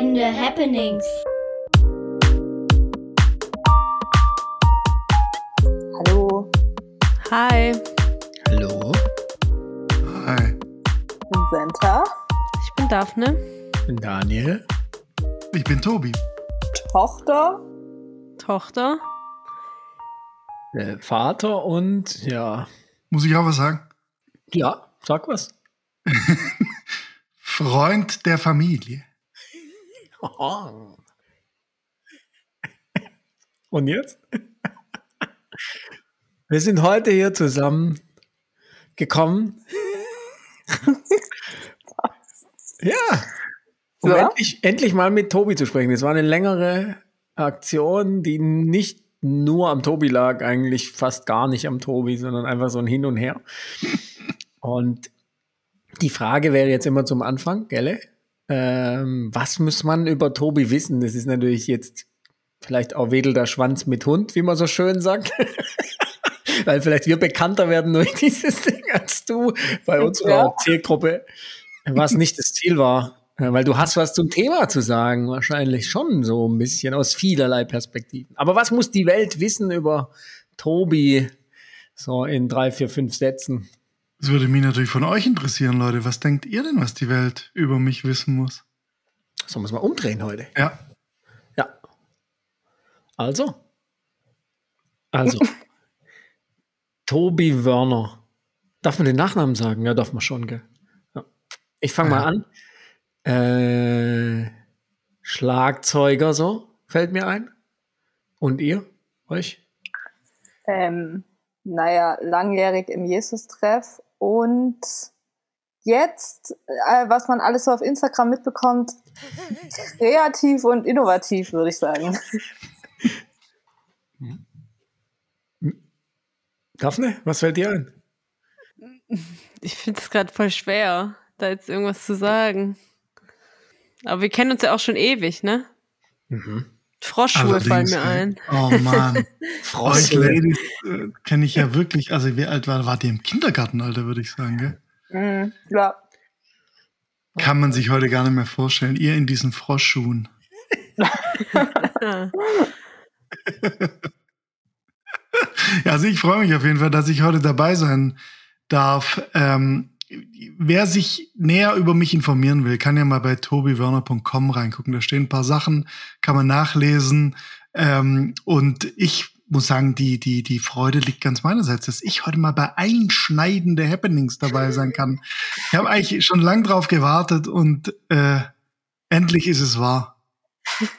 Einschneidende Happenings. Hallo, Hi, Hallo, Hi, ich bin Senta, ich bin Daphne. ich bin Daniel. ich bin Tobi. Tochter. Tochter. Der Vater und ja. Muss ich auch was sagen? Ja, sag was. Freund der Familie. Und jetzt? Wir sind heute hier zusammen gekommen. ja. Um Ja. endlich, endlich mal mit Tobi zu sprechen. Es war eine längere Aktion, die nicht nur am Tobi lag, eigentlich fast gar nicht am Tobi, sondern einfach so ein Hin und Her. Und die Frage wäre jetzt immer zum Anfang, gell? Ähm, was muss man über Tobi wissen? Das ist natürlich jetzt vielleicht auch wedelnder Schwanz mit Hund, wie man so schön sagt. Weil vielleicht wir bekannter werden durch dieses Ding als du bei unserer Ja. Zielgruppe, was nicht das Ziel war. Weil du hast was zum Thema zu sagen, wahrscheinlich schon so ein bisschen aus vielerlei Perspektiven. Aber was muss die Welt wissen über Tobi so in drei, vier, fünf Sätzen? Das würde mich natürlich von euch interessieren, Leute. Was denkt ihr denn, was die Welt über mich wissen muss? So muss man umdrehen heute. Ja, Ja. Also. Also. Tobi Wörner. Darf man den Nachnamen sagen? Ja, darf man schon, gell? Ja. Ich fange mal an. Äh, Schlagzeuger so, fällt mir ein. Und ihr? Euch? Ähm, naja, langjährig im Jesus-Treff und jetzt, äh, was man alles so auf Instagram mitbekommt, kreativ und innovativ, würde ich sagen. Daphne, was fällt dir ein? Ich finde es gerade voll schwer, da jetzt irgendwas zu sagen. Aber wir kennen uns ja auch schon ewig, ne? Mhm. Froschschuhe fallen Allerdings, mir ey. ein. Oh Mann. Euch Froschle. Ladies äh, kenne ich ja wirklich. Also, wie alt war, wart ihr im Kindergarten, Alter, würde ich sagen, gell? Mhm, ja. Kann man sich heute gar nicht mehr vorstellen. Ihr in diesen Froschschuhen. Ja. Ja, also ich freue mich auf jeden Fall, dass ich heute dabei sein darf. Ähm, wer sich näher über mich informieren will, kann ja mal bei tobiwerner.com reingucken. Da stehen ein paar Sachen, kann man nachlesen. Ähm, und ich muss sagen, die, die, die Freude liegt ganz meinerseits, dass ich heute mal bei einschneidende Happenings dabei sein kann. Ich habe eigentlich schon lang drauf gewartet und äh, endlich ist es wahr.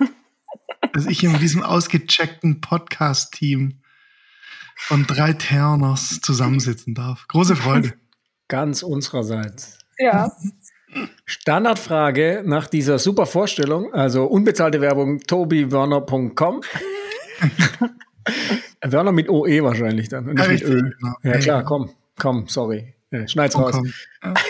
dass ich in diesem ausgecheckten Podcast-Team von drei Terners zusammensitzen darf. Große Freude. Ganz unsererseits. Ja. Standardfrage nach dieser super Vorstellung, also unbezahlte Werbung, tobiwörner.com. Wörner mit OE wahrscheinlich dann. Und nicht Ja, mit Ö. genau. Ja Ja, klar, ja. komm, komm, sorry. Äh, Schneid's raus. komm. Ja.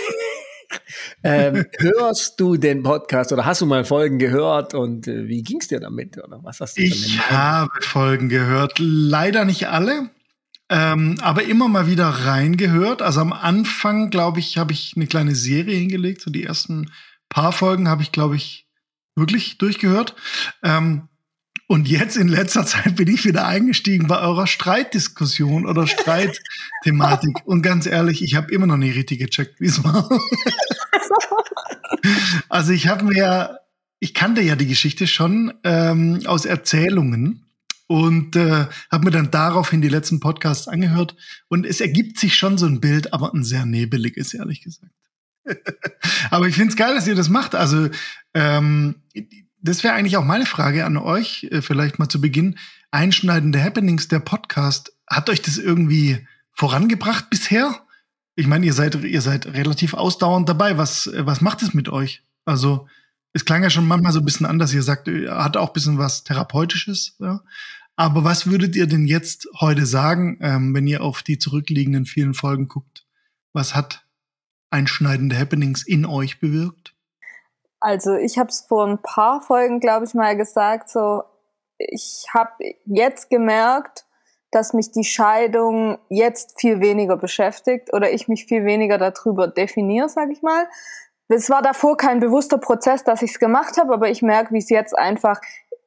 Ähm, hörst du den Podcast oder hast du mal Folgen gehört und äh, wie ging's dir damit? Oder was hast du Ich damit? habe Folgen gehört, leider nicht alle, ähm, aber immer mal wieder reingehört. Also am Anfang, glaube ich, habe ich eine kleine Serie hingelegt. So die ersten paar Folgen habe ich, glaube ich, wirklich durchgehört. Ähm, und jetzt in letzter Zeit bin ich wieder eingestiegen bei eurer Streitdiskussion oder Streitthematik. Und ganz ehrlich, ich habe immer noch nicht richtig gecheckt, wie es war. also ich habe mir ja, ich kannte ja die Geschichte schon ähm, aus Erzählungen und äh, habe mir dann daraufhin die letzten Podcasts angehört. Und es ergibt sich schon so ein Bild, aber ein sehr nebeliges, ehrlich gesagt. aber ich finde es geil, dass ihr das macht. Also ähm, das wäre eigentlich auch meine Frage an euch, äh, vielleicht mal zu Beginn. Einschneidende Happenings, der Podcast, hat euch das irgendwie vorangebracht bisher? Ich meine, ihr seid, ihr seid relativ ausdauernd dabei. Was, was macht es mit euch? Also, es klang ja schon manchmal so ein bisschen an, dass ihr sagt, ihr hat auch ein bisschen was Therapeutisches. Ja? Aber was würdet ihr denn jetzt heute sagen, ähm, wenn ihr auf die zurückliegenden vielen Folgen guckt? Was hat einschneidende Happenings in euch bewirkt? Also ich habe es vor ein paar Folgen, glaube ich, mal gesagt, so ich habe jetzt gemerkt, dass mich die Scheidung jetzt viel weniger beschäftigt oder ich mich viel weniger darüber definiere, sage ich mal. es war davor kein bewusster Prozess, dass ich es gemacht habe, aber ich merke, wie es jetzt einfach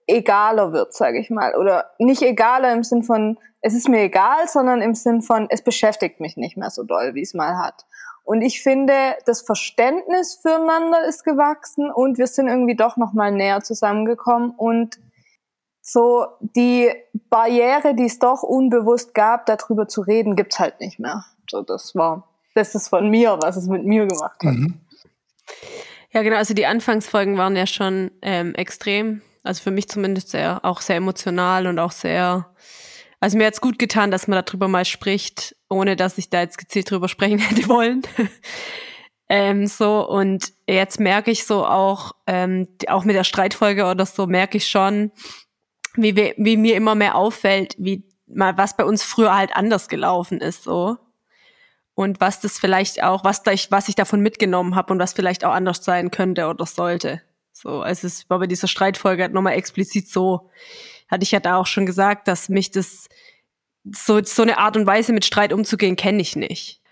egaler wird, sage ich mal. Oder nicht egaler im Sinn von, es ist mir egal, sondern im Sinn von, es beschäftigt mich nicht mehr so doll, wie es mal hat. Und ich finde, das Verständnis füreinander ist gewachsen und wir sind irgendwie doch noch mal näher zusammengekommen und so die Barriere, die es doch unbewusst gab, darüber zu reden, gibt's halt nicht mehr. So, das war, das ist von mir, was es mit mir gemacht hat. Mhm. Ja, genau. Also die Anfangsfolgen waren ja schon ähm, extrem, also für mich zumindest sehr, auch sehr emotional und auch sehr, also mir hat's gut getan, dass man darüber mal spricht, ohne dass ich da jetzt gezielt drüber sprechen hätte wollen. ähm, so und jetzt merke ich so auch, ähm, auch mit der Streitfolge oder so merke ich schon, wie, wir, wie mir immer mehr auffällt, wie mal was bei uns früher halt anders gelaufen ist, so. Und was das vielleicht auch, was, da ich, was ich davon mitgenommen habe und was vielleicht auch anders sein könnte oder sollte. So, also es war bei dieser Streitfolge halt nochmal explizit so, hatte ich ja da auch schon gesagt, dass mich das, so, so eine Art und Weise mit Streit umzugehen, kenne ich nicht.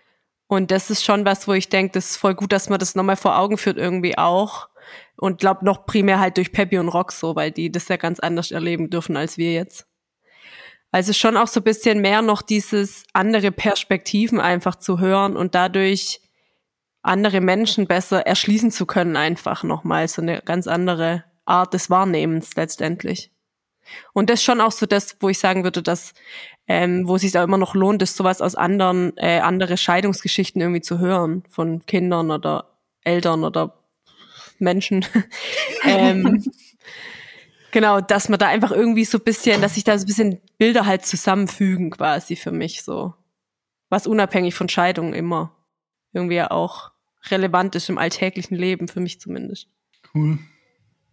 Und das ist schon was, wo ich denke, das ist voll gut, dass man das nochmal vor Augen führt irgendwie auch. Und glaube noch primär halt durch Peppy und Rox so, weil die das ja ganz anders erleben dürfen als wir jetzt. Also schon auch so bisschen mehr noch dieses andere Perspektiven einfach zu hören und dadurch andere Menschen besser erschließen zu können, einfach nochmal so eine ganz andere Art des Wahrnehmens letztendlich. Und das ist schon auch so das, wo ich sagen würde, dass, ähm, wo es sich auch immer noch lohnt, ist sowas aus anderen, äh, andere Scheidungsgeschichten irgendwie zu hören, von Kindern oder Eltern oder Menschen. ähm, genau, dass man da einfach irgendwie so ein bisschen, dass sich da so ein bisschen Bilder halt zusammenfügen quasi für mich so. Was unabhängig von Scheidungen immer irgendwie auch relevant ist im alltäglichen Leben, für mich zumindest. Cool.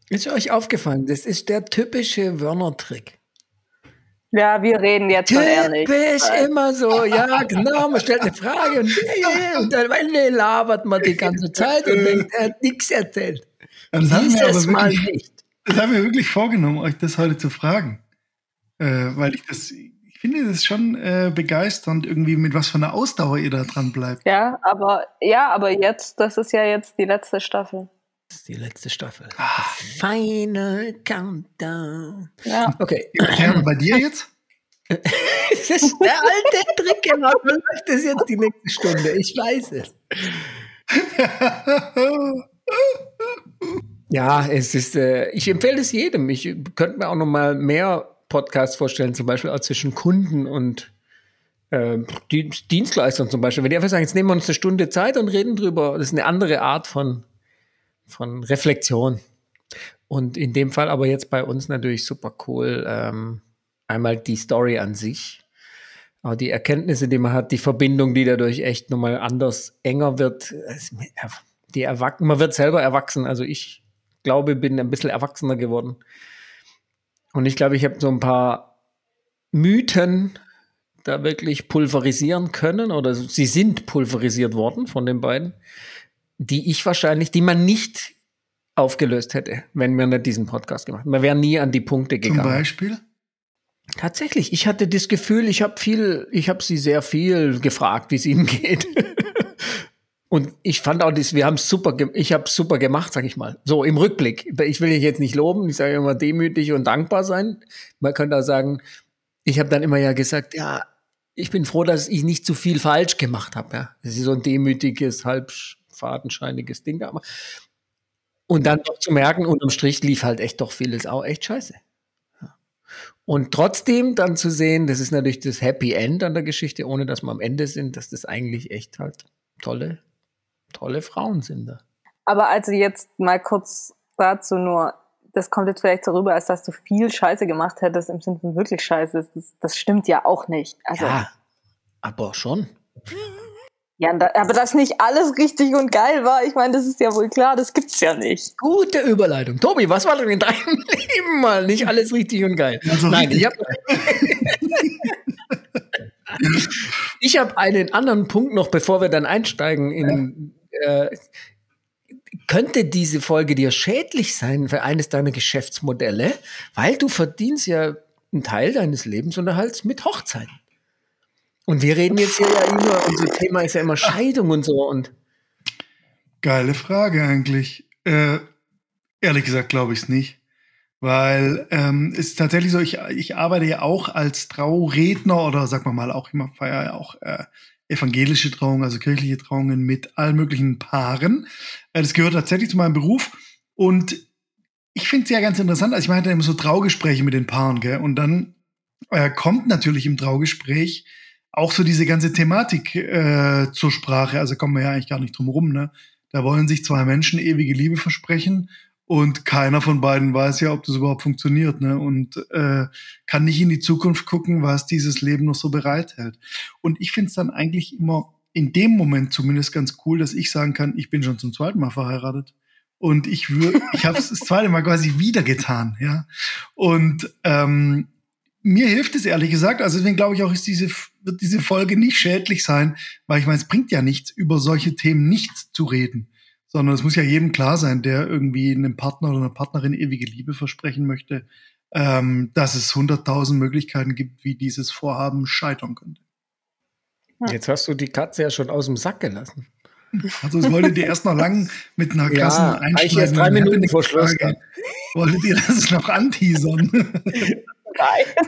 Ist euch aufgefallen, das ist der typische Wörner-Trick. Ja, wir reden jetzt schon ehrlich. Typisch immer so, ja, genau, man stellt eine Frage und, und am Ende labert man die ganze Zeit und denkt, er hat nichts erzählt. Das haben wir aber Mal nicht. Das haben wir wirklich vorgenommen, euch das heute zu fragen. Äh, weil ich das, ich finde das schon äh, begeisternd, irgendwie mit was für einer Ausdauer ihr da dran bleibt. Ja, aber ja, aber jetzt, das ist ja jetzt die letzte Staffel. Das ist die letzte Staffel. Ah. Final Countdown. Ja. Okay. Ja, bei dir jetzt? das ist der alte Trick, genau. Das ist jetzt die nächste Stunde. Ich weiß es. ja, es ist, äh, ich empfehle es jedem. Ich könnte mir auch noch mal mehr Podcasts vorstellen, zum Beispiel auch zwischen Kunden und äh, Dienstleistern zum Beispiel. Wenn die einfach sagen, jetzt nehmen wir uns eine Stunde Zeit und reden drüber, das ist eine andere Art von von Reflexion. Und in dem Fall aber jetzt bei uns natürlich super cool. Ähm, einmal die Story an sich, auch die Erkenntnisse, die man hat, die Verbindung, die dadurch echt nochmal anders enger wird. Die man wird selber erwachsen. Also ich glaube, bin ein bisschen erwachsener geworden. Und ich glaube, ich habe so ein paar Mythen da wirklich pulverisieren können oder sie sind pulverisiert worden von den beiden die ich wahrscheinlich, die man nicht aufgelöst hätte, wenn wir nicht diesen Podcast gemacht hätten. Man wäre nie an die Punkte gegangen. Zum Beispiel? Tatsächlich, ich hatte das Gefühl, ich habe viel, ich habe sie sehr viel gefragt, wie es ihnen geht. Und ich fand auch, das, wir haben super, ich habe super gemacht, sag ich mal. So im Rückblick. Ich will dich jetzt nicht loben, ich sage immer demütig und dankbar sein. Man könnte auch sagen, ich habe dann immer ja gesagt, ja, ich bin froh, dass ich nicht zu viel falsch gemacht habe. Ja, das ist so ein demütiges, halb fadenscheiniges Ding da. Und dann doch zu merken, unterm Strich lief halt echt doch vieles auch echt scheiße. Und trotzdem dann zu sehen, das ist natürlich das Happy End an der Geschichte, ohne dass wir am Ende sind, dass das eigentlich echt halt tolle, tolle Frauen sind da. Aber also jetzt mal kurz dazu nur, das kommt jetzt vielleicht so rüber, als dass du viel Scheiße gemacht hättest im Sinne von wirklich Scheiße. Das, das stimmt ja auch nicht. Also, ja, aber schon. Ja, aber dass nicht alles richtig und geil war, ich meine, das ist ja wohl klar, das gibt's ja nicht. Gute Überleitung. Tobi, was war denn in deinem Leben mal nicht alles richtig und geil? Also Nein, ich habe ich hab einen anderen Punkt noch, bevor wir dann einsteigen in äh, könnte diese Folge dir schädlich sein für eines deiner Geschäftsmodelle, weil du verdienst ja einen Teil deines Lebensunterhalts mit Hochzeiten. Und wir reden jetzt hier ja immer, unser Thema ist ja immer Scheidung und so und. Geile Frage eigentlich. Äh, ehrlich gesagt glaube ich es nicht. Weil ähm, es ist tatsächlich so, ich, ich arbeite ja auch als Trauredner oder sag mal mal auch immer feier ja auch äh, evangelische Trauungen, also kirchliche Trauungen mit allen möglichen Paaren. Äh, das gehört tatsächlich zu meinem Beruf. Und ich finde es ja ganz interessant. Also ich mache da immer so Traugespräche mit den Paaren, gell? Und dann äh, kommt natürlich im Traugespräch auch so diese ganze Thematik äh, zur Sprache. Also kommen wir ja eigentlich gar nicht drum rum, ne? Da wollen sich zwei Menschen ewige Liebe versprechen und keiner von beiden weiß ja, ob das überhaupt funktioniert, ne? Und äh, kann nicht in die Zukunft gucken, was dieses Leben noch so bereithält. Und ich finde es dann eigentlich immer in dem Moment zumindest ganz cool, dass ich sagen kann, ich bin schon zum zweiten Mal verheiratet. Und ich würde, ich habe es das zweite Mal quasi wieder getan, ja. Und ähm, mir hilft es ehrlich gesagt, also deswegen glaube ich auch, ist diese, wird diese Folge nicht schädlich sein, weil ich meine, es bringt ja nichts, über solche Themen nicht zu reden sondern es muss ja jedem klar sein, der irgendwie einem Partner oder einer Partnerin ewige Liebe versprechen möchte, ähm, dass es hunderttausend Möglichkeiten gibt, wie dieses Vorhaben scheitern könnte. Jetzt hast du die Katze ja schon aus dem Sack gelassen. Also es wolltet ihr erst noch lang mit einer krassen ja, Einschneidung. erst drei Minuten vor Schluss. Wolltet ihr das noch anteasern? Nein.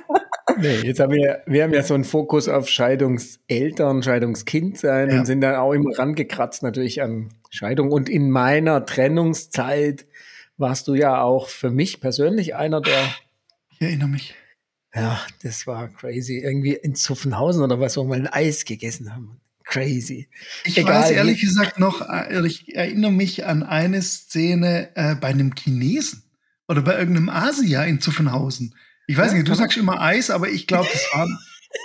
Nee, jetzt haben wir, wir haben ja so einen Fokus auf Scheidungseltern, Scheidungskind sein ja. und sind dann auch immer rangekratzt natürlich an Scheidung. Und in meiner Trennungszeit warst du ja auch für mich persönlich einer der. Ich erinnere mich. Ja, das war crazy. Irgendwie in Zuffenhausen oder was, wo wir ein Eis gegessen haben. Crazy. Ich Egal, weiß ehrlich gesagt noch, ich erinnere mich an eine Szene äh, bei einem Chinesen oder bei irgendeinem Asia in Zuffenhausen. Ich weiß ja, nicht, du sagst immer Eis, aber ich glaube, das war,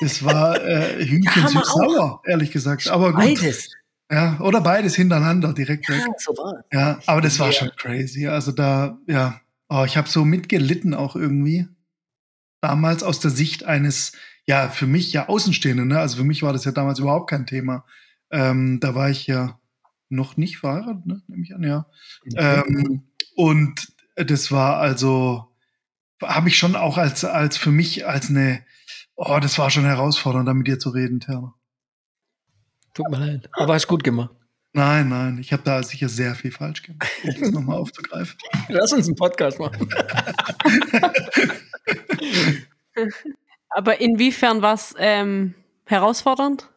das war äh, Hühnchen ja, süß-sauer, ehrlich gesagt. Aber gut. Beides. Ja, oder beides hintereinander direkt weg. Ja, so war. ja aber das war schon crazy. Also da, ja, oh, ich habe so mitgelitten auch irgendwie. Damals aus der Sicht eines, ja, für mich ja Außenstehenden, ne? Also für mich war das ja damals überhaupt kein Thema. Ähm, da war ich ja noch nicht verheiratet, ne? nehme ich an, ja. Mhm. Ähm, und das war also, habe ich schon auch als, als für mich als eine, oh, das war schon herausfordernd, da mit dir zu reden, Terner. Tut mir leid. Aber hast gut gemacht. Nein, nein, ich habe da sicher sehr viel falsch gemacht, um das nochmal aufzugreifen. Lass uns einen Podcast machen. Aber inwiefern war es ähm, herausfordernd?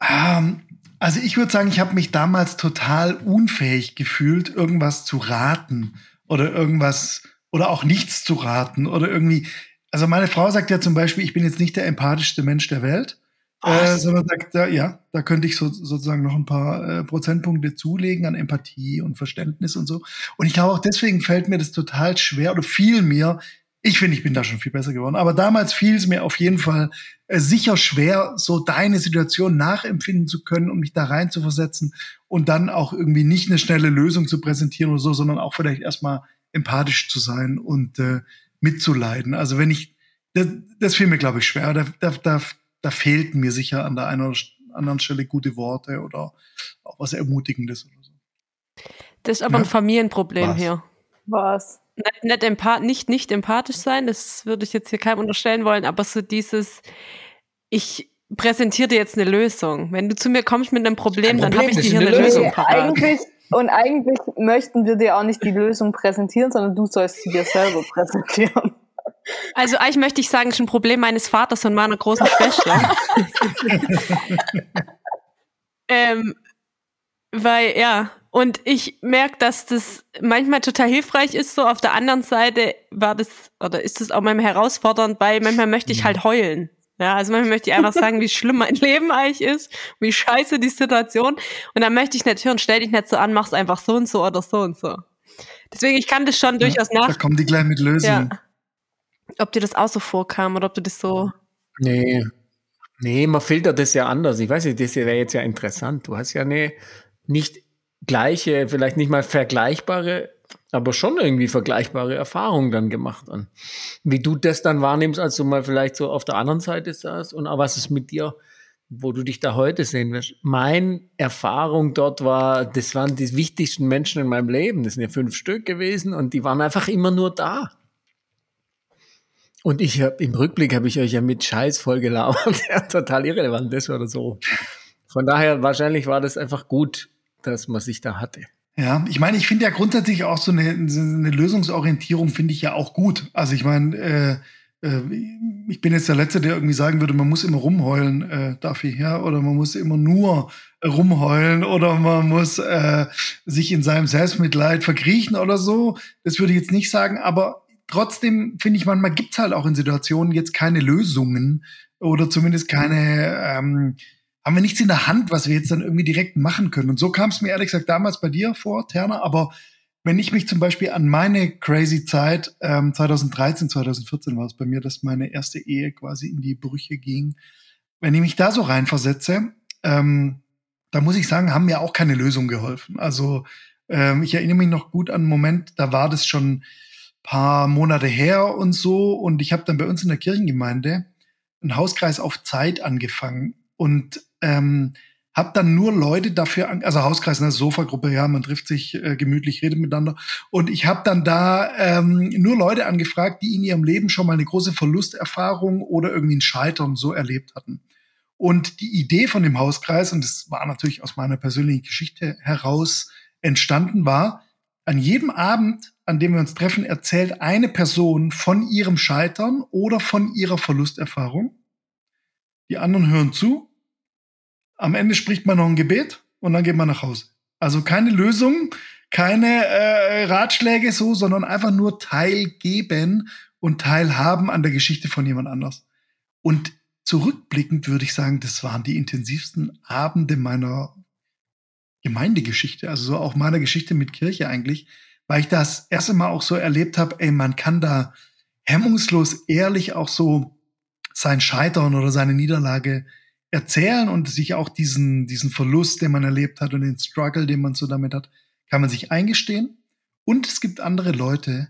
Um, ähm, also ich würde sagen, ich habe mich damals total unfähig gefühlt, irgendwas zu raten oder irgendwas oder auch nichts zu raten oder irgendwie. Also meine Frau sagt ja zum Beispiel, ich bin jetzt nicht der empathischste Mensch der Welt, äh, sondern sagt, da, ja, da könnte ich so, sozusagen noch ein paar äh, Prozentpunkte zulegen an Empathie und Verständnis und so. Und ich glaube auch deswegen fällt mir das total schwer oder fiel mir, ich finde, ich bin da schon viel besser geworden, aber damals fiel es mir auf jeden Fall äh, sicher schwer, so deine Situation nachempfinden zu können und mich da rein zu versetzen und dann auch irgendwie nicht eine schnelle Lösung zu präsentieren oder so, sondern auch vielleicht erstmal empathisch zu sein und äh, mitzuleiden. Also wenn ich, das, das fiel mir, glaube ich, schwer. Da, da, da, da fehlten mir sicher an der einen oder anderen Stelle gute Worte oder auch was Ermutigendes oder so. Das ist aber ja? ein Familienproblem was? hier. Was? Nicht, nicht, empath nicht, nicht empathisch sein, das würde ich jetzt hier keinem unterstellen wollen, aber so dieses, ich präsentiere dir jetzt eine Lösung. Wenn du zu mir kommst mit einem Problem, Problem dann habe ich dir hier eine, eine Lösung parat. Eigentlich, und eigentlich möchten wir dir auch nicht die Lösung präsentieren, sondern du sollst sie dir selber präsentieren. Also eigentlich möchte ich sagen, es ist ein Problem meines Vaters und meiner großen Schwester. ähm, weil, ja, und ich merke, dass das manchmal total hilfreich ist. So auf der anderen Seite war das, oder ist das auch manchmal herausfordernd, weil manchmal möchte ich halt heulen. Ja, also manchmal möchte ich einfach sagen, wie schlimm mein Leben eigentlich ist, wie scheiße die Situation. Und dann möchte ich nicht hören, stell dich nicht so an, mach's einfach so und so oder so und so. Deswegen, ich kann das schon durchaus nach. Da kommen die gleich mit Lösungen. Ja. Ob dir das auch so vorkam oder ob du das so. Nee. Nee, man filtert das ja anders. Ich weiß nicht, das wäre jetzt ja interessant. Du hast ja eine nicht gleiche, vielleicht nicht mal vergleichbare aber schon irgendwie vergleichbare Erfahrungen dann gemacht an. Wie du das dann wahrnimmst, als du mal vielleicht so auf der anderen Seite saßt und auch was ist mit dir, wo du dich da heute sehen wirst. Meine Erfahrung dort war, das waren die wichtigsten Menschen in meinem Leben. Das sind ja fünf Stück gewesen und die waren einfach immer nur da. Und ich habe im Rückblick habe ich euch ja mit Scheiß voll gelabert. ja, total irrelevant, das oder so. Von daher wahrscheinlich war das einfach gut, dass man sich da hatte. Ja, ich meine, ich finde ja grundsätzlich auch so eine, eine Lösungsorientierung finde ich ja auch gut. Also ich meine, äh, äh, ich bin jetzt der Letzte, der irgendwie sagen würde, man muss immer rumheulen, äh, darf ich, ja, oder man muss immer nur rumheulen oder man muss äh, sich in seinem Selbstmitleid verkriechen oder so. Das würde ich jetzt nicht sagen, aber trotzdem finde ich, manchmal gibt's halt auch in Situationen jetzt keine Lösungen oder zumindest keine, ähm, haben wir nichts in der Hand, was wir jetzt dann irgendwie direkt machen können. Und so kam es mir ehrlich gesagt damals bei dir vor, Terner, aber wenn ich mich zum Beispiel an meine crazy Zeit, ähm, 2013, 2014 war es bei mir, dass meine erste Ehe quasi in die Brüche ging. Wenn ich mich da so reinversetze, ähm, da muss ich sagen, haben mir auch keine Lösung geholfen. Also ähm, ich erinnere mich noch gut an einen Moment, da war das schon paar Monate her und so. Und ich habe dann bei uns in der Kirchengemeinde einen Hauskreis auf Zeit angefangen und ähm, habe dann nur Leute dafür, also Hauskreis, eine Sofagruppe, ja, man trifft sich äh, gemütlich, redet miteinander. Und ich habe dann da ähm, nur Leute angefragt, die in ihrem Leben schon mal eine große Verlusterfahrung oder irgendwie ein Scheitern so erlebt hatten. Und die Idee von dem Hauskreis, und das war natürlich aus meiner persönlichen Geschichte heraus entstanden, war, an jedem Abend, an dem wir uns treffen, erzählt eine Person von ihrem Scheitern oder von ihrer Verlusterfahrung. Die anderen hören zu am Ende spricht man noch ein Gebet und dann geht man nach Hause. Also keine Lösung, keine äh, Ratschläge so, sondern einfach nur teilgeben und teilhaben an der Geschichte von jemand anders. Und zurückblickend würde ich sagen, das waren die intensivsten Abende meiner Gemeindegeschichte, also so auch meiner Geschichte mit Kirche eigentlich, weil ich das erste Mal auch so erlebt habe, ey, man kann da hemmungslos ehrlich auch so sein Scheitern oder seine Niederlage erzählen und sich auch diesen, diesen Verlust, den man erlebt hat und den Struggle, den man so damit hat, kann man sich eingestehen. Und es gibt andere Leute,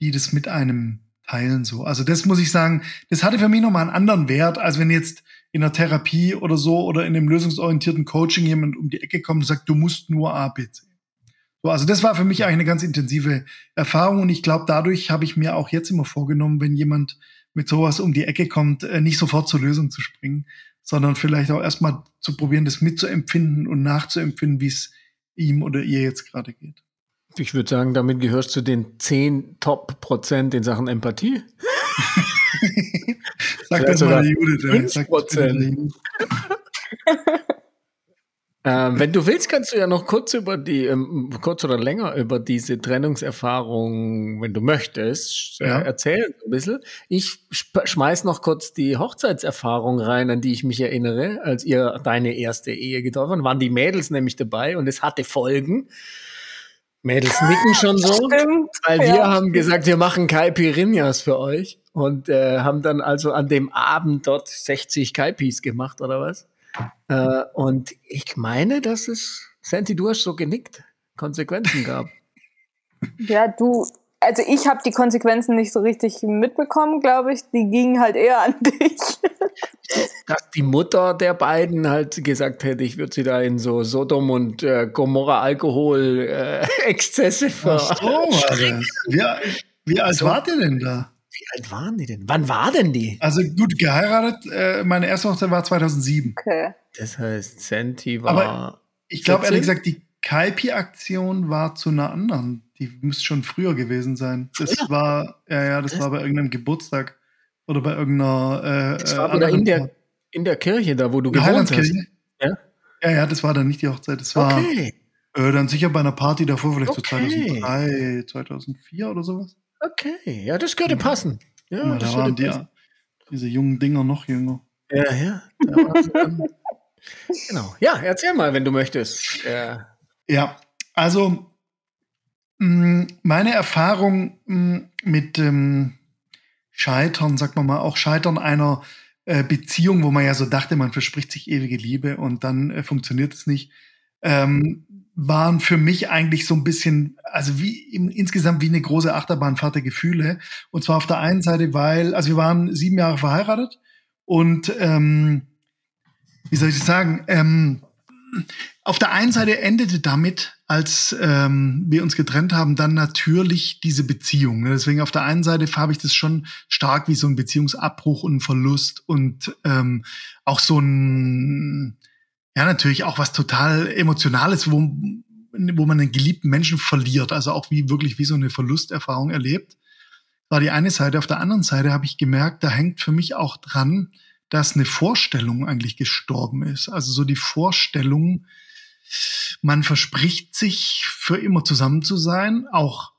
die das mit einem teilen so. Also das muss ich sagen, das hatte für mich nochmal einen anderen Wert, als wenn jetzt in der Therapie oder so oder in einem lösungsorientierten Coaching jemand um die Ecke kommt und sagt, du musst nur A, B, C. So, also das war für mich eigentlich eine ganz intensive Erfahrung und ich glaube, dadurch habe ich mir auch jetzt immer vorgenommen, wenn jemand mit sowas um die Ecke kommt, äh, nicht sofort zur Lösung zu springen, sondern vielleicht auch erstmal zu probieren, das mitzuempfinden und nachzuempfinden, wie es ihm oder ihr jetzt gerade geht. Ich würde sagen, damit gehörst du den 10 Top-Prozent in Sachen Empathie. Sag das mal, Judith. Sag Prozent. Ähm, wenn du willst, kannst du ja noch kurz über die, ähm, kurz oder länger über diese Trennungserfahrung, wenn du möchtest, äh, ja. erzählen ein bisschen. Ich schmeiß noch kurz die Hochzeitserfahrung rein, an die ich mich erinnere, als ihr deine erste Ehe getroffen habt. Waren die Mädels nämlich dabei und es hatte Folgen. Mädels nicken schon so, Stimmt, weil wir ja. haben gesagt, wir machen Caipirinhas für euch und äh, haben dann also an dem Abend dort 60 Caipis gemacht oder was? Äh, und ich meine, dass es, Santi, du hast so genickt, Konsequenzen gab. Ja, du, also ich habe die Konsequenzen nicht so richtig mitbekommen, glaube ich. Die gingen halt eher an dich. Dass die Mutter der beiden halt gesagt hätte, ich würde sie da in so Sodom und äh, Gomorra Alkohol äh, Exzesse ver. Ach so, also, wie, wie alt so. wart ihr denn da? Wie alt waren die denn? Wann war denn die? Also gut, geheiratet, äh, meine erste Hochzeit war 2007. Okay. Das heißt, Senti war. Aber ich glaube ehrlich gesagt, die Kaipi-Aktion war zu einer anderen. Die müsste schon früher gewesen sein. Das ja. war, ja, ja, das, das, war bei irgendeinem Geburtstag oder bei irgendeiner. Äh, das war wieder in der, in der Kirche, da wo du gewohnt hast. Ja? ja, ja, das war dann nicht die Hochzeit. Das war okay. äh, dann sicher bei einer Party davor, vielleicht okay. so 2003, 2004 oder sowas. Okay, ja, das könnte passen. Ja, mal, das da waren die, diese jungen Dinger noch jünger. Ja, ja. genau. Ja, erzähl mal, wenn du möchtest. Ja, ja also mm, meine Erfahrung mm, mit ähm, Scheitern, sagt man mal, auch Scheitern einer äh, Beziehung, wo man ja so dachte, man verspricht sich ewige Liebe und dann äh, funktioniert es nicht, ähm, waren für mich eigentlich so ein bisschen, also wie im, insgesamt wie eine große Achterbahnfahrt der Gefühle. Und zwar auf der einen Seite, weil, also wir waren sieben Jahre verheiratet und ähm, wie soll ich das sagen? Ähm, auf der einen Seite endete damit, als ähm, wir uns getrennt haben, dann natürlich diese Beziehung. Ne? Deswegen auf der einen Seite habe ich das schon stark wie so ein Beziehungsabbruch und Verlust und ähm, auch so ein ja, natürlich auch was total Emotionales, wo wo man einen geliebten Menschen verliert, also auch wie wirklich wie so eine Verlusterfahrung erlebt. War die eine Seite. Auf der anderen Seite habe ich gemerkt, da hängt für mich auch dran, dass eine Vorstellung eigentlich gestorben ist. Also so die Vorstellung, man verspricht sich für immer zusammen zu sein, auch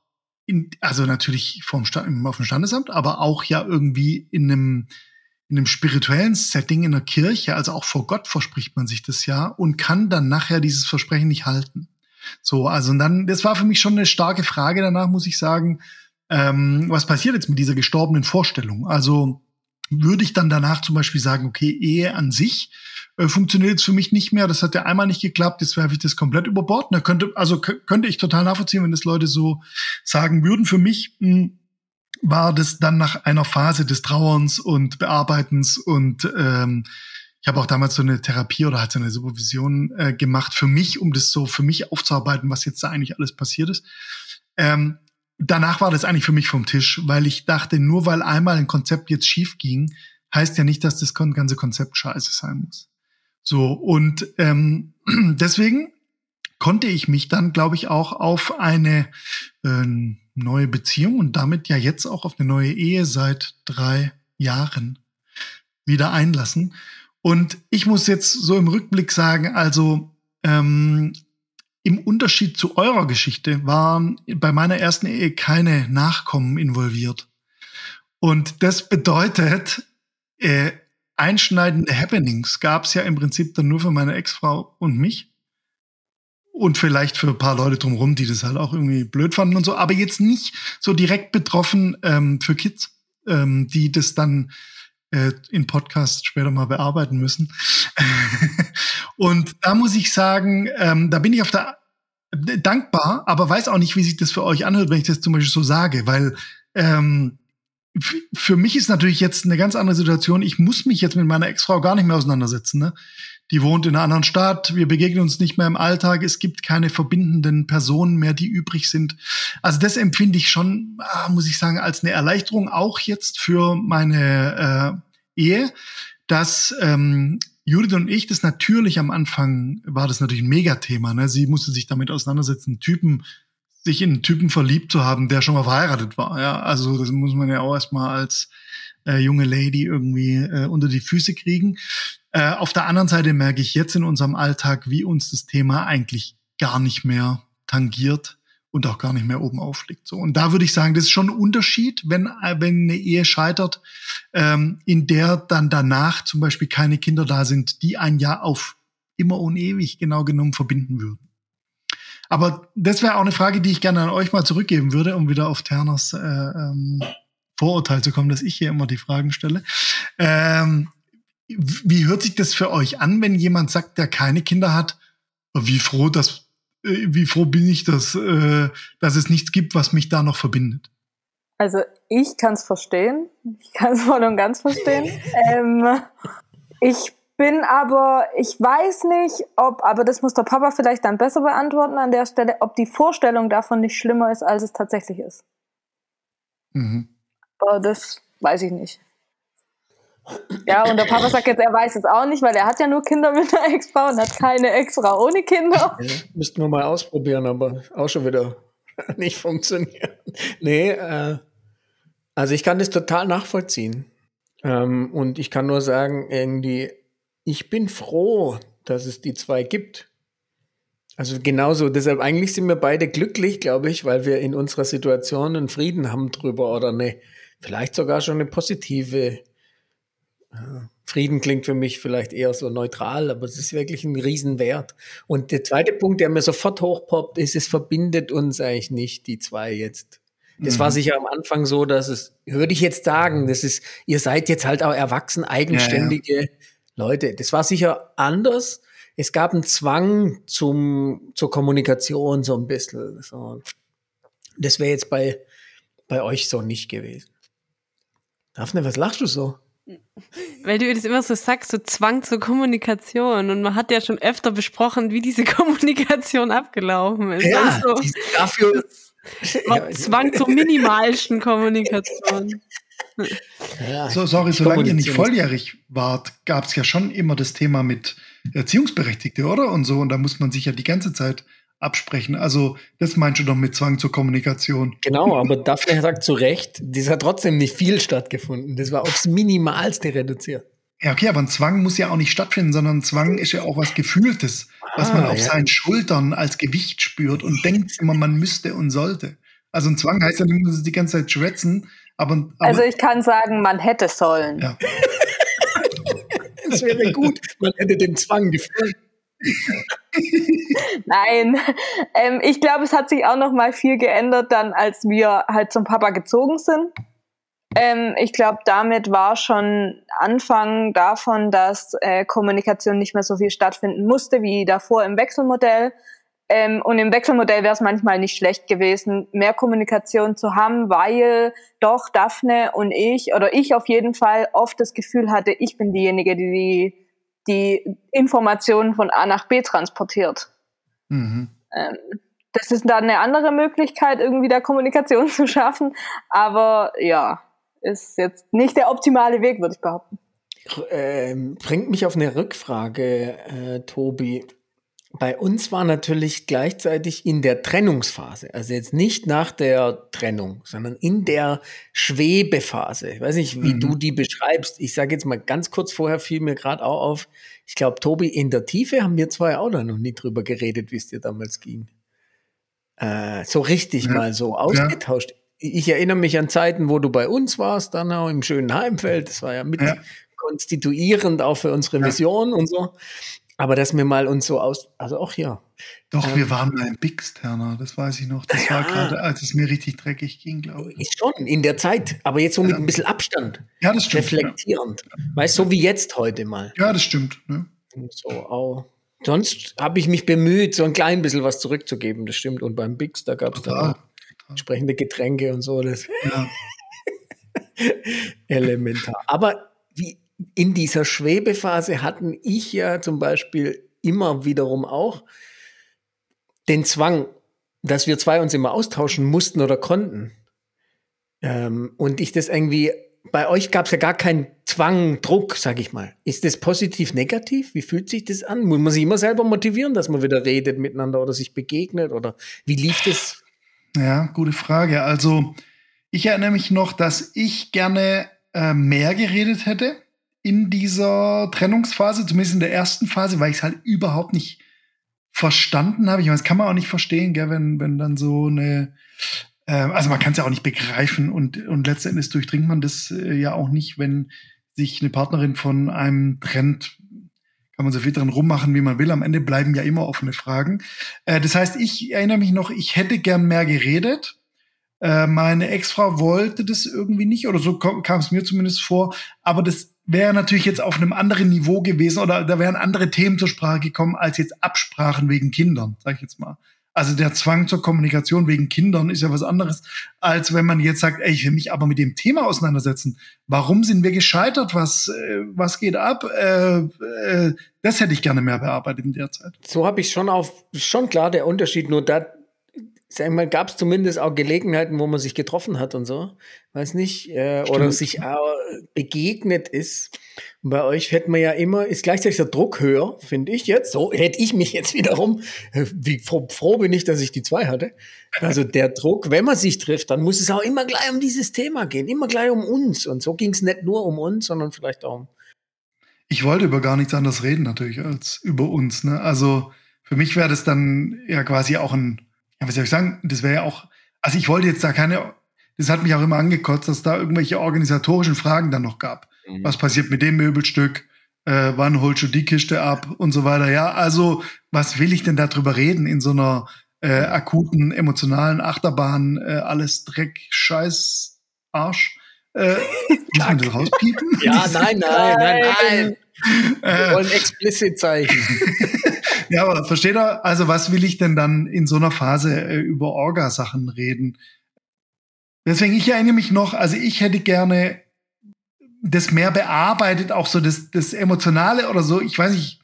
in, also natürlich vom Stand, auf dem Standesamt, aber auch ja irgendwie in einem, in einem spirituellen Setting in der Kirche, also auch vor Gott verspricht man sich das ja und kann dann nachher dieses Versprechen nicht halten. So, also und dann, das war für mich schon eine starke Frage danach, muss ich sagen, ähm, was passiert jetzt mit dieser gestorbenen Vorstellung? Also würde ich dann danach zum Beispiel sagen, okay, Ehe an sich äh, funktioniert jetzt für mich nicht mehr, das hat ja einmal nicht geklappt, jetzt werfe ich das komplett über Bord. Da könnte, also könnte ich total nachvollziehen, wenn das Leute so sagen würden. Für mich mh, hm, war das dann nach einer Phase des Trauerns und Bearbeitens und ähm, ich habe auch damals so eine Therapie oder halt so eine Supervision äh, gemacht für mich, um das so für mich aufzuarbeiten, was jetzt da eigentlich alles passiert ist. Ähm, danach war das eigentlich für mich vom Tisch, weil ich dachte, nur weil einmal ein Konzept jetzt schief ging, heißt ja nicht, dass das ganze Konzept scheiße sein muss. So, und ähm, deswegen konnte ich mich dann, glaube ich, auch auf eine äh, neue Beziehung und damit ja jetzt auch auf eine neue Ehe seit drei Jahren wieder einlassen. Und ich muss jetzt so im Rückblick sagen, also ähm, im Unterschied zu eurer Geschichte waren bei meiner ersten Ehe keine Nachkommen involviert. Und das bedeutet, äh, einschneidende Happenings gab es ja im Prinzip dann nur für meine Ex-Frau und mich. Und vielleicht für ein paar Leute drumherum, die das halt auch irgendwie blöd fanden und so, aber jetzt nicht so direkt betroffen ähm, für Kids, ähm, die das dann äh, in Podcasts später mal bearbeiten müssen. und da muss ich sagen, ähm, da bin ich auf der äh, dankbar, aber weiß auch nicht, wie sich das für euch anhört, wenn ich das zum Beispiel so sage, weil ähm, für mich ist natürlich jetzt eine ganz andere Situation. Ich muss mich jetzt mit meiner Ex-Frau gar nicht mehr auseinandersetzen. Ne? Die wohnt in einer anderen Stadt. Wir begegnen uns nicht mehr im Alltag. Es gibt keine verbindenden Personen mehr, die übrig sind. Also das empfinde ich schon, ah, muss ich sagen, als eine Erleichterung auch jetzt für meine äh, Ehe, dass ähm, Judith und ich, das natürlich am Anfang war das natürlich ein Megathema. Ne? Sie musste sich damit auseinandersetzen, Typen sich in einen Typen verliebt zu haben, der schon mal verheiratet war. Ja, also das muss man ja auch erstmal als äh, junge Lady irgendwie äh, unter die Füße kriegen. Äh, auf der anderen Seite merke ich jetzt in unserem Alltag, wie uns das Thema eigentlich gar nicht mehr tangiert und auch gar nicht mehr oben aufliegt. So und da würde ich sagen, das ist schon ein Unterschied, wenn äh, wenn eine Ehe scheitert, ähm, in der dann danach zum Beispiel keine Kinder da sind, die ein Jahr auf immer und ewig genau genommen verbinden würden. Aber das wäre auch eine Frage, die ich gerne an euch mal zurückgeben würde, um wieder auf Terners äh, ähm, Vorurteil zu kommen, dass ich hier immer die Fragen stelle. Ähm, wie hört sich das für euch an, wenn jemand sagt, der keine Kinder hat? Wie froh, dass, äh, wie froh bin ich, dass, äh, dass es nichts gibt, was mich da noch verbindet? Also ich kann es verstehen. Ich kann es voll und ganz verstehen. ähm, ich bin aber, ich weiß nicht, ob, aber das muss der Papa vielleicht dann besser beantworten an der Stelle, ob die Vorstellung davon nicht schlimmer ist, als es tatsächlich ist. Mhm. Aber das weiß ich nicht. Ja, und der Papa sagt jetzt, er weiß es auch nicht, weil er hat ja nur Kinder mit einer Ex-Frau und hat keine Ex-Frau ohne Kinder. Ja, müssten wir mal ausprobieren, aber auch schon wieder nicht funktionieren. Nee, äh, also ich kann das total nachvollziehen. Ähm, und ich kann nur sagen, irgendwie, ich bin froh, dass es die zwei gibt. Also genauso, deshalb eigentlich sind wir beide glücklich, glaube ich, weil wir in unserer Situation einen Frieden haben drüber oder eine, vielleicht sogar schon eine positive. Frieden klingt für mich vielleicht eher so neutral, aber es ist wirklich ein Riesenwert. Und der zweite Punkt, der mir sofort hochpoppt, ist, es verbindet uns eigentlich nicht, die zwei jetzt. Das mhm. war sicher am Anfang so, dass es, würde ich jetzt sagen, das ist, ihr seid jetzt halt auch erwachsen, eigenständige ja, ja. Leute. Das war sicher anders. Es gab einen Zwang zum, zur Kommunikation so ein bisschen. So. Das wäre jetzt bei, bei euch so nicht gewesen. Daphne, was lachst du so? Weil du das immer so sagst, so Zwang zur Kommunikation. Und man hat ja schon öfter besprochen, wie diese Kommunikation abgelaufen ist. Ja, also, dafür. Zwang zur minimalsten Kommunikation. Ja, so, sorry, solange ihr nicht volljährig wart, gab es ja schon immer das Thema mit Erziehungsberechtigte, oder? Und so. Und da muss man sich ja die ganze Zeit absprechen. Also das meinst du doch mit Zwang zur Kommunikation. Genau, aber Daphne sagt zu Recht, das hat trotzdem nicht viel stattgefunden. Das war aufs Minimalste reduziert. Ja, okay, aber ein Zwang muss ja auch nicht stattfinden, sondern ein Zwang ist ja auch was Gefühltes, was man Ah, auf ja. seinen Schultern als Gewicht spürt und denkt immer, man müsste und sollte. Also ein Zwang heißt ja nicht, dass sie die ganze Zeit schwätzen, aber, aber Also ich kann sagen, man hätte sollen. ja. Das wäre gut. Man hätte den Zwang gefühlt. Nein, ähm, ich glaube, es hat sich auch noch mal viel geändert, dann als wir halt zum Papa gezogen sind. Ähm, ich glaube, damit war schon Anfang davon, dass äh, Kommunikation nicht mehr so viel stattfinden musste wie davor im Wechselmodell. Ähm, und im Wechselmodell wäre es manchmal nicht schlecht gewesen, mehr Kommunikation zu haben, weil doch Daphne und ich oder ich auf jeden Fall oft das Gefühl hatte, ich bin diejenige, die die, die Informationen von A nach B transportiert. Mhm. Ähm, das ist dann eine andere Möglichkeit, irgendwie da Kommunikation zu schaffen. Aber ja, ist jetzt nicht der optimale Weg, würde ich behaupten. Ähm, bringt mich auf eine Rückfrage, äh, Tobi. Bei uns war natürlich gleichzeitig in der Trennungsphase, also jetzt nicht nach der Trennung, sondern in der Schwebephase. Ich weiß nicht, wie Mhm. du die beschreibst. Ich sage jetzt mal ganz kurz vorher, fiel mir gerade auch auf, ich glaube, Tobi, in der Tiefe haben wir zwei auch noch nie drüber geredet, wie es dir damals ging. Äh, so richtig Ja. mal so ausgetauscht. Ich erinnere mich an Zeiten, wo du bei uns warst, dann auch im schönen Heimfeld. Das war ja mit Ja. konstituierend auch für unsere Ja. Mission und so. Aber dass wir mal uns so aus, also auch hier. Doch, Ähm. wir waren mal im Bixterner, das weiß ich noch. Das war Ja. gerade, als es mir richtig dreckig ging, glaube ich. Ist schon in der Zeit, aber jetzt so mit Ja. ein bisschen Abstand, Ja, das stimmt. Ja, reflektierend. Weißt du, so wie jetzt heute mal. ja das stimmt. Ne? So auch. Sonst habe ich mich bemüht, so ein klein bisschen was zurückzugeben, das stimmt. Und beim Bix, da gab es dann entsprechende Getränke und so, das Ja. elementar. Aber wie in dieser Schwebephase hatten ich ja zum Beispiel immer wiederum auch den Zwang, dass wir zwei uns immer austauschen mussten oder konnten. Ähm, und ich das irgendwie, bei euch gab es ja gar keinen Zwang, Druck, sag ich mal. Ist das positiv, negativ? Wie fühlt sich das an? Muss man sich immer selber motivieren, dass man wieder redet miteinander oder sich begegnet? Oder wie lief das? Ja, gute Frage. Also, ich erinnere mich noch, dass ich gerne äh, mehr geredet hätte in dieser Trennungsphase, zumindest in der ersten Phase, weil ich es halt überhaupt nicht verstanden habe. Ich meine, das kann man auch nicht verstehen, gell, wenn, wenn dann so eine, äh, also man kann es ja auch nicht begreifen und, und letzten Endes durchdringt man das äh, ja auch nicht, wenn sich eine Partnerin von einem trennt, kann man so viel dran rummachen, wie man will. Am Ende bleiben ja immer offene Fragen. Äh, das heißt, ich erinnere mich noch, ich hätte gern mehr geredet. Äh, meine Ex-Frau wollte das irgendwie nicht, oder so kam kam es mir zumindest vor. Aber das wäre natürlich jetzt auf einem anderen Niveau gewesen, oder da wären andere Themen zur Sprache gekommen, als jetzt Absprachen wegen Kindern, sag ich jetzt mal. Also der Zwang zur Kommunikation wegen Kindern ist ja was anderes, als wenn man jetzt sagt, ey, ich will mich aber mit dem Thema auseinandersetzen. Warum sind wir gescheitert? Was, äh, was geht ab? Äh, äh, das hätte ich gerne mehr bearbeitet in der Zeit. So habe ich schon auf, schon klar der Unterschied, nur da, sag ich mal, gab es zumindest auch Gelegenheiten, wo man sich getroffen hat und so, weiß nicht, äh, oder sich auch begegnet ist. Und bei euch hätte man ja immer, ist gleichzeitig der Druck höher, finde ich jetzt. So hätte ich mich jetzt wiederum, äh, wie froh, froh bin ich, dass ich die zwei hatte. Also der Druck, wenn man sich trifft, dann muss es auch immer gleich um dieses Thema gehen, immer gleich um uns. Und so ging es nicht nur um uns, sondern vielleicht auch um Ich wollte über gar nichts anderes reden, natürlich, als über uns. Ne? Also für mich wäre das dann ja quasi auch ein, ja, was soll ich sagen, das wäre ja auch, also ich wollte jetzt da keine, das hat mich auch immer angekotzt, dass da irgendwelche organisatorischen Fragen dann noch gab. Was passiert mit dem Möbelstück? Äh, wann holst du die Kiste ab und so weiter? Ja, also was will ich denn darüber reden in so einer äh, akuten emotionalen Achterbahn? Äh, alles Dreck, Scheiß, Arsch. Äh, muss man das rauspiepen? Ja, nein, nein, nein, nein. Wir Äh, wollen explizit Zeichen. Ja, aber versteht ihr? Also, was will ich denn dann in so einer Phase äh, über Orga-Sachen reden? Deswegen, ich erinnere mich noch, also ich hätte gerne das mehr bearbeitet, auch so das, das Emotionale oder so. Ich weiß nicht,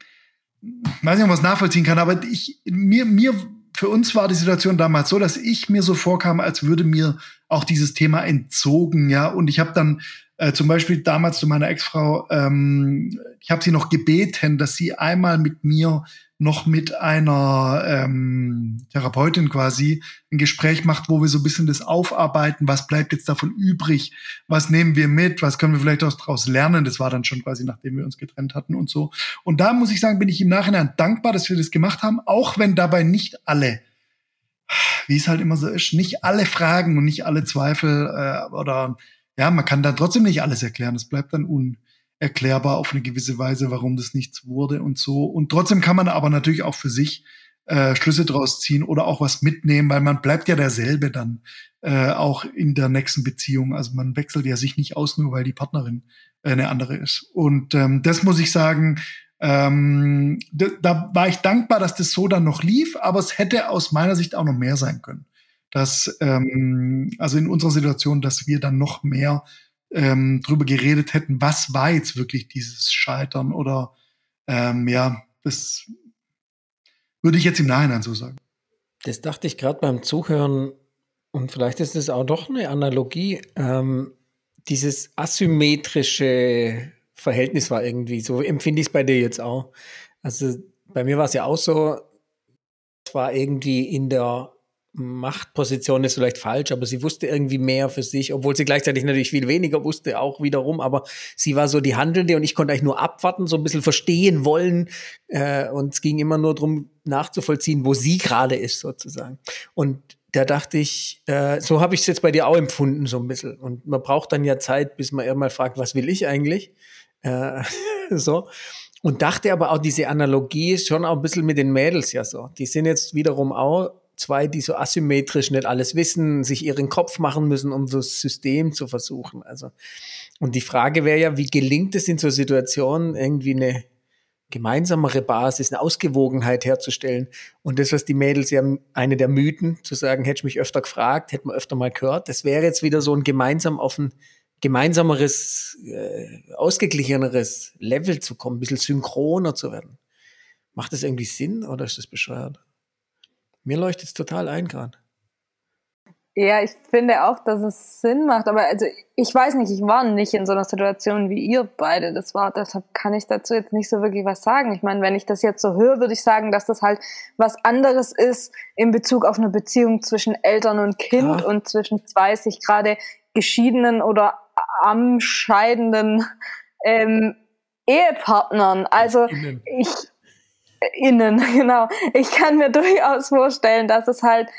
weiß nicht, ob man es nachvollziehen kann, aber ich, mir, mir, für uns war die Situation damals so, dass ich mir so vorkam, als würde mir auch dieses Thema entzogen, ja. Und ich habe dann Äh, zum Beispiel damals zu meiner Ex-Frau, ähm, ich habe sie noch gebeten, dass sie einmal mit mir noch mit einer ähm, Therapeutin quasi ein Gespräch macht, wo wir so ein bisschen das aufarbeiten, was bleibt jetzt davon übrig, was nehmen wir mit, was können wir vielleicht auch daraus lernen. Das war dann schon quasi, nachdem wir uns getrennt hatten und so. Und da muss ich sagen, bin ich im Nachhinein dankbar, dass wir das gemacht haben, auch wenn dabei nicht alle, wie es halt immer so ist, nicht alle Fragen und nicht alle Zweifel äh, oder ja, man kann da trotzdem nicht alles erklären. Es bleibt dann un erklärbar auf eine gewisse Weise, warum das nichts wurde und so. Und trotzdem kann man aber natürlich auch für sich äh, Schlüsse draus ziehen oder auch was mitnehmen, weil man bleibt ja derselbe dann äh, auch in der nächsten Beziehung. Also man wechselt ja sich nicht aus, nur weil die Partnerin äh, eine andere ist. Und ähm, das muss ich sagen, ähm, da, da war ich dankbar, dass das so dann noch lief, aber es hätte aus meiner Sicht auch noch mehr sein können. Dass, ähm, also in unserer Situation, dass wir dann noch mehr ähm, drüber geredet hätten, was war jetzt wirklich dieses Scheitern oder ähm, ja, das würde ich jetzt im Nachhinein so sagen. Das dachte ich gerade beim Zuhören und vielleicht ist es auch doch eine Analogie. Ähm, dieses asymmetrische Verhältnis war irgendwie, so empfinde ich es bei dir jetzt auch. Also bei mir war es ja auch so, es war irgendwie in der Machtposition ist vielleicht falsch, aber sie wusste irgendwie mehr für sich, obwohl sie gleichzeitig natürlich viel weniger wusste, auch wiederum. Aber sie war so die Handelnde und ich konnte eigentlich nur abwarten, so ein bisschen verstehen wollen. Äh, und es ging immer nur darum, nachzuvollziehen, wo sie gerade ist, sozusagen. Und da dachte ich, äh, so habe ich es jetzt bei dir auch empfunden, so ein bisschen. Und man braucht dann ja Zeit, bis man irgendwann fragt, was will ich eigentlich? Äh, so. Und dachte aber auch, diese Analogie ist schon auch ein bisschen mit den Mädels ja so. Die sind jetzt wiederum auch zwei, die so asymmetrisch nicht alles wissen, sich ihren Kopf machen müssen, um so das System zu versuchen. Also, und die Frage wäre ja, wie gelingt es in so Situationen, irgendwie eine gemeinsamere Basis, eine Ausgewogenheit herzustellen. Und das, was die Mädels ja eine der Mythen, zu sagen, hätte ich mich öfter gefragt, hätte man öfter mal gehört, das wäre jetzt wieder so ein gemeinsam auf ein gemeinsameres, äh, ausgeglicheneres Level zu kommen, ein bisschen synchroner zu werden. Macht das irgendwie Sinn oder ist das bescheuert? Mir leuchtet es total ein gerade. Ja, ich finde auch, dass es Sinn macht, aber also ich weiß nicht, ich war nicht in so einer Situation wie ihr beide. Das war, deshalb kann ich dazu jetzt nicht so wirklich was sagen. Ich meine, wenn ich das jetzt so höre, würde ich sagen, dass das halt was anderes ist in Bezug auf eine Beziehung zwischen Eltern und Kind ja. und zwischen zwei sich gerade geschiedenen oder am scheidenden ähm, Ehepartnern. Also ich, innen, genau. Ich kann mir durchaus vorstellen, dass es halt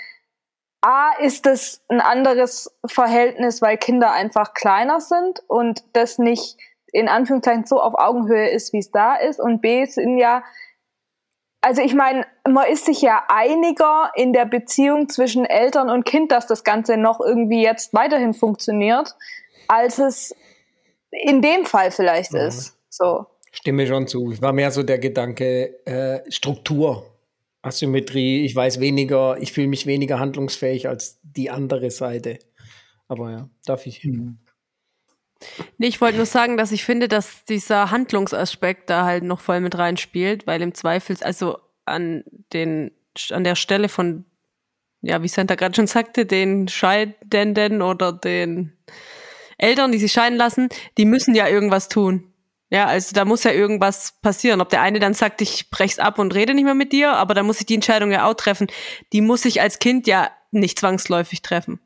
A ist es ein anderes Verhältnis, weil Kinder einfach kleiner sind und das nicht in Anführungszeichen so auf Augenhöhe ist, wie es da ist. Und B sind ja, also ich meine, man ist sich ja einiger in der Beziehung zwischen Eltern und Kind, dass das Ganze noch irgendwie jetzt weiterhin funktioniert, als es in dem Fall vielleicht mhm. ist. So. Stimme schon zu. Es war mehr so der Gedanke äh, Struktur, Asymmetrie. Ich weiß weniger, ich fühle mich weniger handlungsfähig als die andere Seite. Aber ja, darf ich. Mhm. Nee, ich wollte nur sagen, dass ich finde, dass dieser Handlungsaspekt da halt noch voll mit reinspielt, weil im Zweifel, also an den, an der Stelle von, ja, wie Santa gerade schon sagte, den Scheidenden oder den Eltern, die sich scheiden lassen, die müssen ja irgendwas tun. Ja, also da muss ja irgendwas passieren. Ob der eine dann sagt, ich brech's ab und rede nicht mehr mit dir, aber da muss ich die Entscheidung ja auch treffen. Die muss ich als Kind ja nicht zwangsläufig treffen.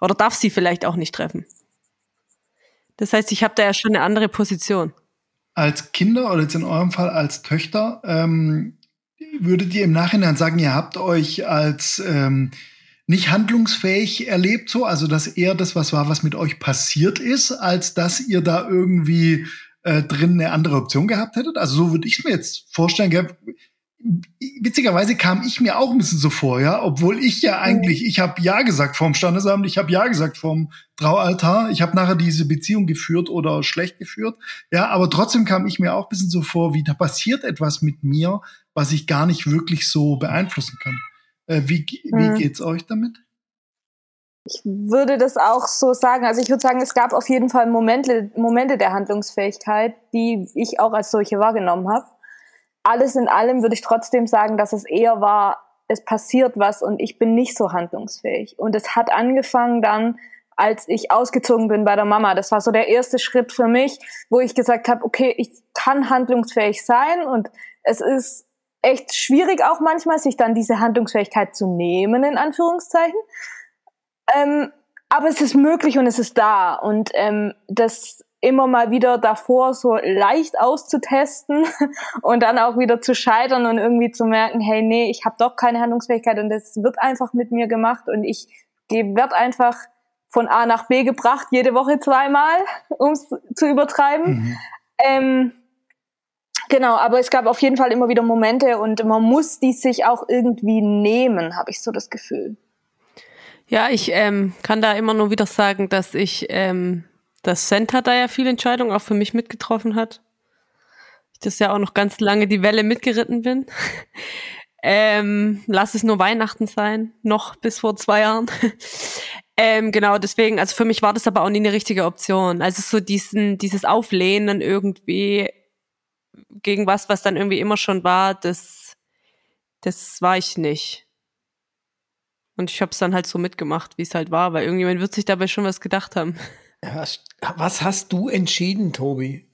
Oder darf sie vielleicht auch nicht treffen. Das heißt, ich habe da ja schon eine andere Position. Als Kinder oder jetzt in eurem Fall als Töchter, ähm, würdet ihr im Nachhinein sagen, ihr habt euch als ähm, nicht handlungsfähig erlebt, so, also dass eher das was war, was mit euch passiert ist, als dass ihr da irgendwie äh, drin eine andere Option gehabt hättet? Also so würde ich es mir jetzt vorstellen. Gell? Witzigerweise kam ich mir auch ein bisschen so vor, ja, obwohl ich ja eigentlich, ich habe ja gesagt vorm Standesamt, ich habe ja gesagt vorm Traualtar, ich habe nachher diese Beziehung geführt oder schlecht geführt, ja, aber trotzdem kam ich mir auch ein bisschen so vor, wie da passiert etwas mit mir, was ich gar nicht wirklich so beeinflussen kann. Äh, wie wie mhm. geht's euch damit? Ich würde das auch so sagen. Also ich würde sagen, es gab auf jeden Fall Momente, Momente der Handlungsfähigkeit, die ich auch als solche wahrgenommen habe. Alles in allem würde ich trotzdem sagen, dass es eher war, es passiert was und ich bin nicht so handlungsfähig. Und es hat angefangen dann als ich ausgezogen bin bei der Mama. Das war so der erste Schritt für mich, wo ich gesagt habe, okay, ich kann handlungsfähig sein und es ist echt schwierig auch manchmal, sich dann diese Handlungsfähigkeit zu nehmen, in Anführungszeichen. Ähm, aber es ist möglich und es ist da. Und ähm, das immer mal wieder davor so leicht auszutesten und dann auch wieder zu scheitern und irgendwie zu merken, hey, nee, ich habe doch keine Handlungsfähigkeit und das wird einfach mit mir gemacht und ich werde einfach von A nach B gebracht, jede Woche zweimal, um es zu übertreiben. Mhm. Ähm, genau, aber es gab auf jeden Fall immer wieder Momente und man muss die sich auch irgendwie nehmen, habe ich so das Gefühl. Ja, ich ähm, kann da immer nur wieder sagen, dass ich, ähm, dass Center da ja viele Entscheidungen auch für mich mitgetroffen hat. Ich das ja auch noch ganz lange die Welle mitgeritten bin. ähm, lass es nur Weihnachten sein, noch bis vor zwei Jahren. Ähm, genau, deswegen, also für mich war das aber auch nie eine richtige Option. Also so diesen, dieses Auflehnen irgendwie gegen was, was dann irgendwie immer schon war, das, das war ich nicht. Und ich habe es dann halt so mitgemacht, wie es halt war, weil irgendjemand wird sich dabei schon was gedacht haben. Was hast du entschieden, Tobi?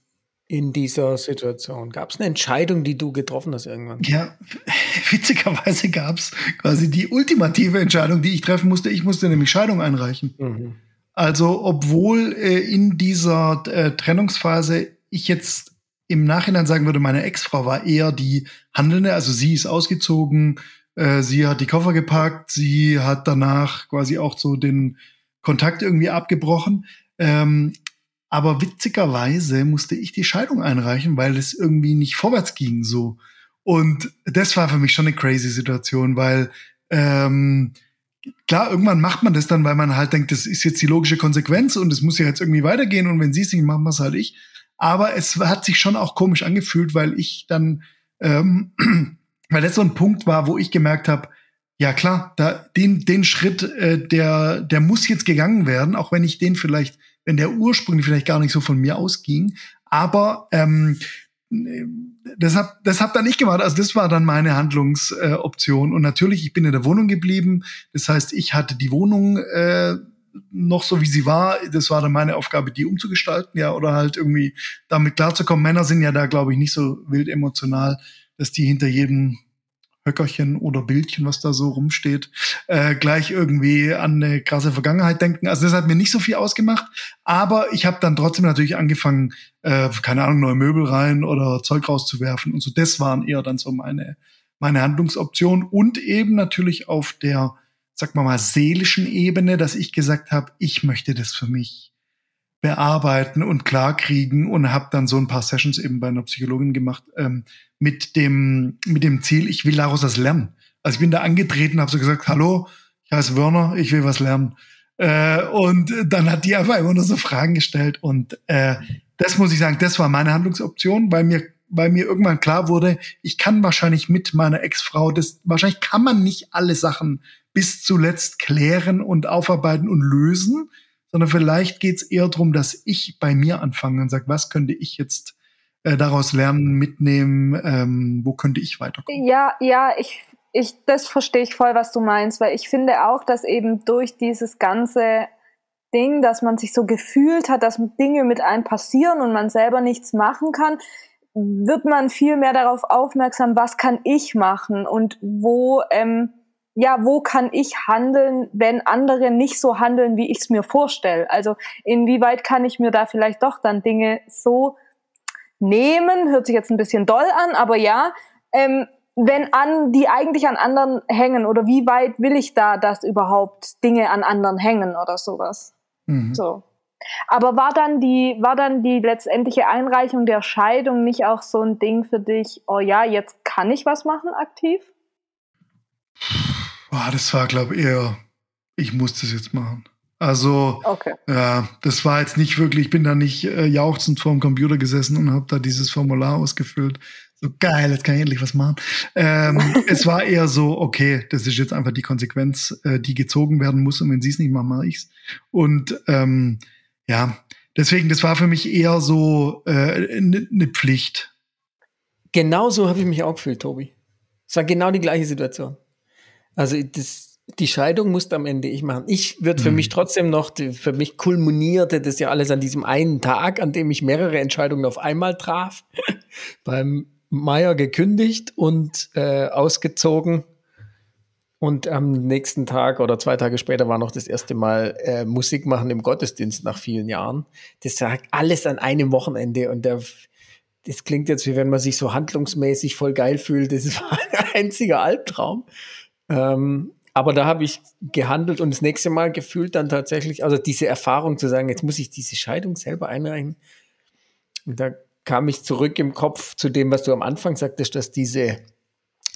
in dieser Situation? Gab es eine Entscheidung, die du getroffen hast irgendwann? Ja, witzigerweise gab es quasi die ultimative Entscheidung, die ich treffen musste. Ich musste nämlich Scheidung einreichen. Mhm. Also, obwohl äh, in dieser äh, Trennungsphase ich jetzt im Nachhinein sagen würde, meine Ex-Frau war eher die Handelnde, also sie ist ausgezogen, äh, sie hat die Koffer gepackt, sie hat danach quasi auch so den Kontakt irgendwie abgebrochen. Ähm, aber witzigerweise musste ich die Scheidung einreichen, weil es irgendwie nicht vorwärts ging so. Und das war für mich schon eine crazy Situation, weil ähm, klar, irgendwann macht man das dann, weil man halt denkt, das ist jetzt die logische Konsequenz und es muss ja jetzt irgendwie weitergehen und wenn sie es nicht machen, was halt ich. Aber es hat sich schon auch komisch angefühlt, weil ich dann, ähm, weil das so ein Punkt war, wo ich gemerkt habe, ja klar, da den den Schritt, äh, der der muss jetzt gegangen werden, auch wenn ich den vielleicht wenn der ursprünglich vielleicht gar nicht so von mir ausging. Aber ähm, das habe das hab dann ich gemacht. Also das war dann meine Handlungsoption. Äh, und natürlich, ich bin in der Wohnung geblieben. Das heißt, ich hatte die Wohnung äh, noch so, wie sie war. Das war dann meine Aufgabe, die umzugestalten, ja, oder halt irgendwie damit klarzukommen. Männer sind ja da, glaube ich, nicht so wild emotional, dass die hinter jedem Höckerchen oder Bildchen, was da so rumsteht, äh, gleich irgendwie an eine krasse Vergangenheit denken. Also das hat mir nicht so viel ausgemacht, aber ich habe dann trotzdem natürlich angefangen, äh, keine Ahnung, neue Möbel rein oder Zeug rauszuwerfen und so. Das waren eher dann so meine, meine Handlungsoptionen und eben natürlich auf der, sag mal mal, seelischen Ebene, dass ich gesagt habe, ich möchte das für mich bearbeiten und klarkriegen und habe dann so ein paar Sessions eben bei einer Psychologin gemacht ähm, mit dem mit dem Ziel, ich will daraus was lernen. Also ich bin da angetreten, habe so gesagt, hallo, ich heiße Werner, ich will was lernen. Äh, und dann hat die einfach immer nur so Fragen gestellt und äh, das muss ich sagen, das war meine Handlungsoption, weil mir weil mir irgendwann klar wurde, ich kann wahrscheinlich mit meiner Ex-Frau, das wahrscheinlich kann man nicht alle Sachen bis zuletzt klären und aufarbeiten und lösen sondern vielleicht geht es eher darum, dass ich bei mir anfange und sage, was könnte ich jetzt äh, daraus lernen, mitnehmen, ähm, wo könnte ich weiterkommen? Ja, ja, ich, ich, das verstehe ich voll, was du meinst, weil ich finde auch, dass eben durch dieses ganze Ding, dass man sich so gefühlt hat, dass Dinge mit einem passieren und man selber nichts machen kann, wird man viel mehr darauf aufmerksam, was kann ich machen und wo ähm, ja, wo kann ich handeln, wenn andere nicht so handeln, wie ich es mir vorstelle? Also inwieweit kann ich mir da vielleicht doch dann Dinge so nehmen? Hört sich jetzt ein bisschen doll an, aber ja, ähm, wenn an, die eigentlich an anderen hängen oder wie weit will ich da, dass überhaupt Dinge an anderen hängen oder sowas? Mhm. So. Aber war dann die, war dann die letztendliche Einreichung der Scheidung nicht auch so ein Ding für dich, oh ja, jetzt kann ich was machen aktiv? Boah, das war, glaube ich, eher, ich muss das jetzt machen. Also, okay. ja, das war jetzt nicht wirklich, ich bin da nicht äh, jauchzend vor dem Computer gesessen und habe da dieses Formular ausgefüllt. So geil, jetzt kann ich endlich was machen. Ähm, es war eher so, okay, das ist jetzt einfach die Konsequenz, äh, die gezogen werden muss und wenn sie es nicht machen, mache ich's. Und ähm, ja, deswegen, das war für mich eher so eine äh, ne, ne Pflicht. Genau so habe ich mich auch gefühlt, Tobi. Es war genau die gleiche Situation. Also das, die Scheidung musste am Ende ich machen. Ich würde für mhm. mich trotzdem noch, für mich kulminierte das ja alles an diesem einen Tag, an dem ich mehrere Entscheidungen auf einmal traf. Beim Meier gekündigt und äh, ausgezogen. Und am nächsten Tag oder zwei Tage später war noch das erste Mal äh, Musik machen im Gottesdienst nach vielen Jahren. Das sagt alles an einem Wochenende und der, das klingt jetzt wie wenn man sich so handlungsmäßig voll geil fühlt. Das war ein einziger Albtraum. Ähm, aber da habe ich gehandelt und das nächste Mal gefühlt dann tatsächlich, also diese Erfahrung zu sagen, jetzt muss ich diese Scheidung selber einreichen. Und da kam ich zurück im Kopf zu dem, was du am Anfang sagtest, dass diese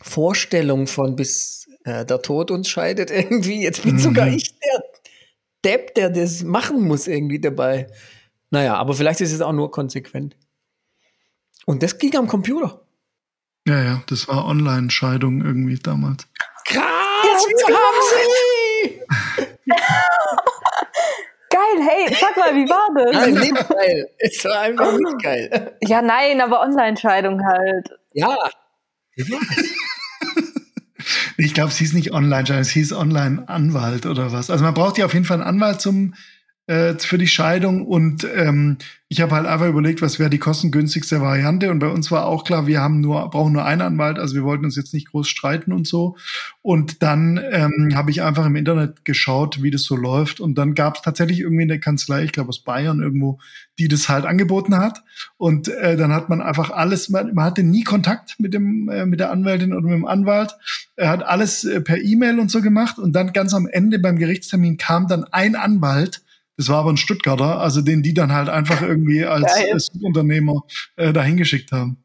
Vorstellung von bis äh, der Tod uns scheidet irgendwie, jetzt bin mhm. sogar ich der Depp, der das machen muss irgendwie dabei. Naja, aber vielleicht ist es auch nur konsequent. Und das ging am Computer. Ja, ja, das war Online-Scheidung irgendwie damals. Krass! wir haben sie! geil, hey, sag mal, wie war das? Nein, nicht geil. Es war einfach nicht geil. Ja, nein, aber Online-Scheidung halt. Ja. Ich glaube, es hieß nicht Online-Scheidung, es hieß Online-Anwalt oder was. Also man braucht ja auf jeden Fall einen Anwalt zum äh, für die Scheidung. Und ähm, ich habe halt einfach überlegt, was wäre die kostengünstigste Variante. Und bei uns war auch klar, wir haben nur brauchen nur einen Anwalt, also wir wollten uns jetzt nicht groß streiten und so. Und dann ähm, habe ich einfach im Internet geschaut, wie das so läuft. Und dann gab es tatsächlich irgendwie eine Kanzlei, ich glaube aus Bayern irgendwo, die das halt angeboten hat. Und äh, dann hat man einfach alles, man, man hatte nie Kontakt mit dem äh, mit der Anwältin oder mit dem Anwalt, er hat alles äh, per E-Mail und so gemacht. Und dann ganz am Ende beim Gerichtstermin kam dann ein Anwalt das war aber ein Stuttgarter, also den die dann halt einfach irgendwie als, als Unternehmer äh, dahin geschickt haben.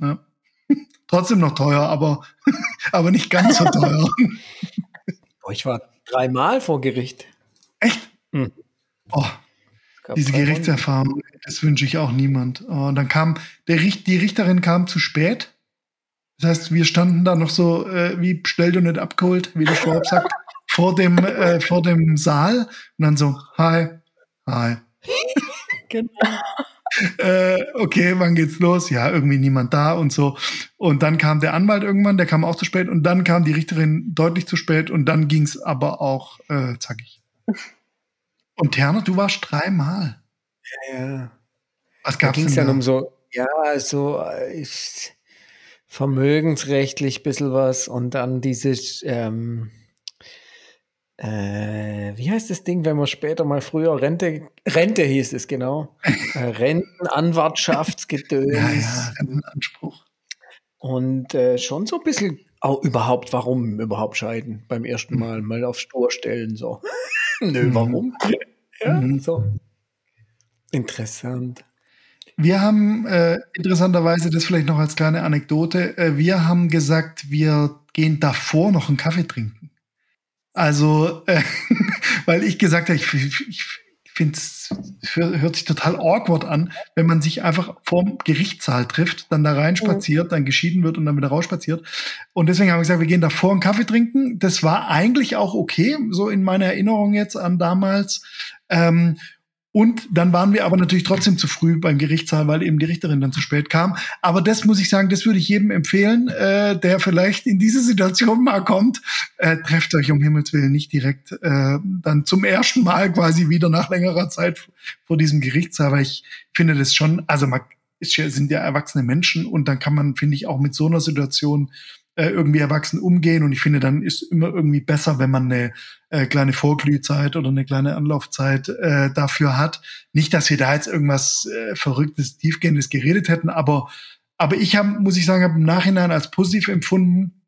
Ja. Trotzdem noch teuer, aber, aber nicht ganz so teuer. Boah, ich war dreimal vor Gericht. Echt? Hm. Oh, diese Gerichtserfahrung, das wünsche ich auch niemand. Oh, und dann kam, der Richt, die Richterin kam zu spät. Das heißt, wir standen da noch so, äh, wie bestellt und nicht abgeholt, wie der Schwab sagt vor dem, äh, vor dem Saal und dann so, hi, hi. genau. äh, okay, wann geht's los? Ja, irgendwie niemand da und so. Und dann kam der Anwalt irgendwann, der kam auch zu spät und dann kam die Richterin deutlich zu spät und dann ging's aber auch äh, zackig. Und Terner, du warst dreimal. Ja, ja. Was gab's da ging's denn da? um so, ja, so äh, ich, vermögensrechtlich bisschen was und dann dieses ähm, äh, wie heißt das Ding, wenn man später mal früher Rente, Rente hieß es genau, äh, Rentenanwartschaftsgedöns. ja, ja, Rentenanspruch. Und äh, schon so ein bisschen auch überhaupt, warum überhaupt scheiden beim ersten hm. Mal, mal auf Stur stellen, so. Nö, mhm. warum? ja, mhm. so. Interessant. Wir haben äh, interessanterweise, das vielleicht noch als kleine Anekdote, äh, wir haben gesagt, wir gehen davor noch einen Kaffee trinken. Also, äh, weil ich gesagt habe, ich, ich finde es hört sich total awkward an, wenn man sich einfach vorm Gerichtssaal trifft, dann da reinspaziert, mhm. dann geschieden wird und dann wieder rausspaziert. Und deswegen haben wir gesagt, wir gehen davor einen Kaffee trinken. Das war eigentlich auch okay, so in meiner Erinnerung jetzt an damals. Ähm, und dann waren wir aber natürlich trotzdem zu früh beim Gerichtssaal, weil eben die Richterin dann zu spät kam. Aber das muss ich sagen, das würde ich jedem empfehlen, äh, der vielleicht in diese Situation mal kommt. Äh, trefft euch um Himmels Willen nicht direkt äh, dann zum ersten Mal quasi wieder nach längerer Zeit vor diesem Gerichtssaal, weil ich finde das schon, also man sind ja erwachsene Menschen und dann kann man, finde ich, auch mit so einer Situation äh, irgendwie erwachsen umgehen. Und ich finde, dann ist immer irgendwie besser, wenn man eine äh, kleine Vorglühzeit oder eine kleine Anlaufzeit äh, dafür hat. Nicht, dass wir da jetzt irgendwas äh, Verrücktes, Tiefgehendes geredet hätten, aber, aber ich habe, muss ich sagen, habe im Nachhinein als positiv empfunden,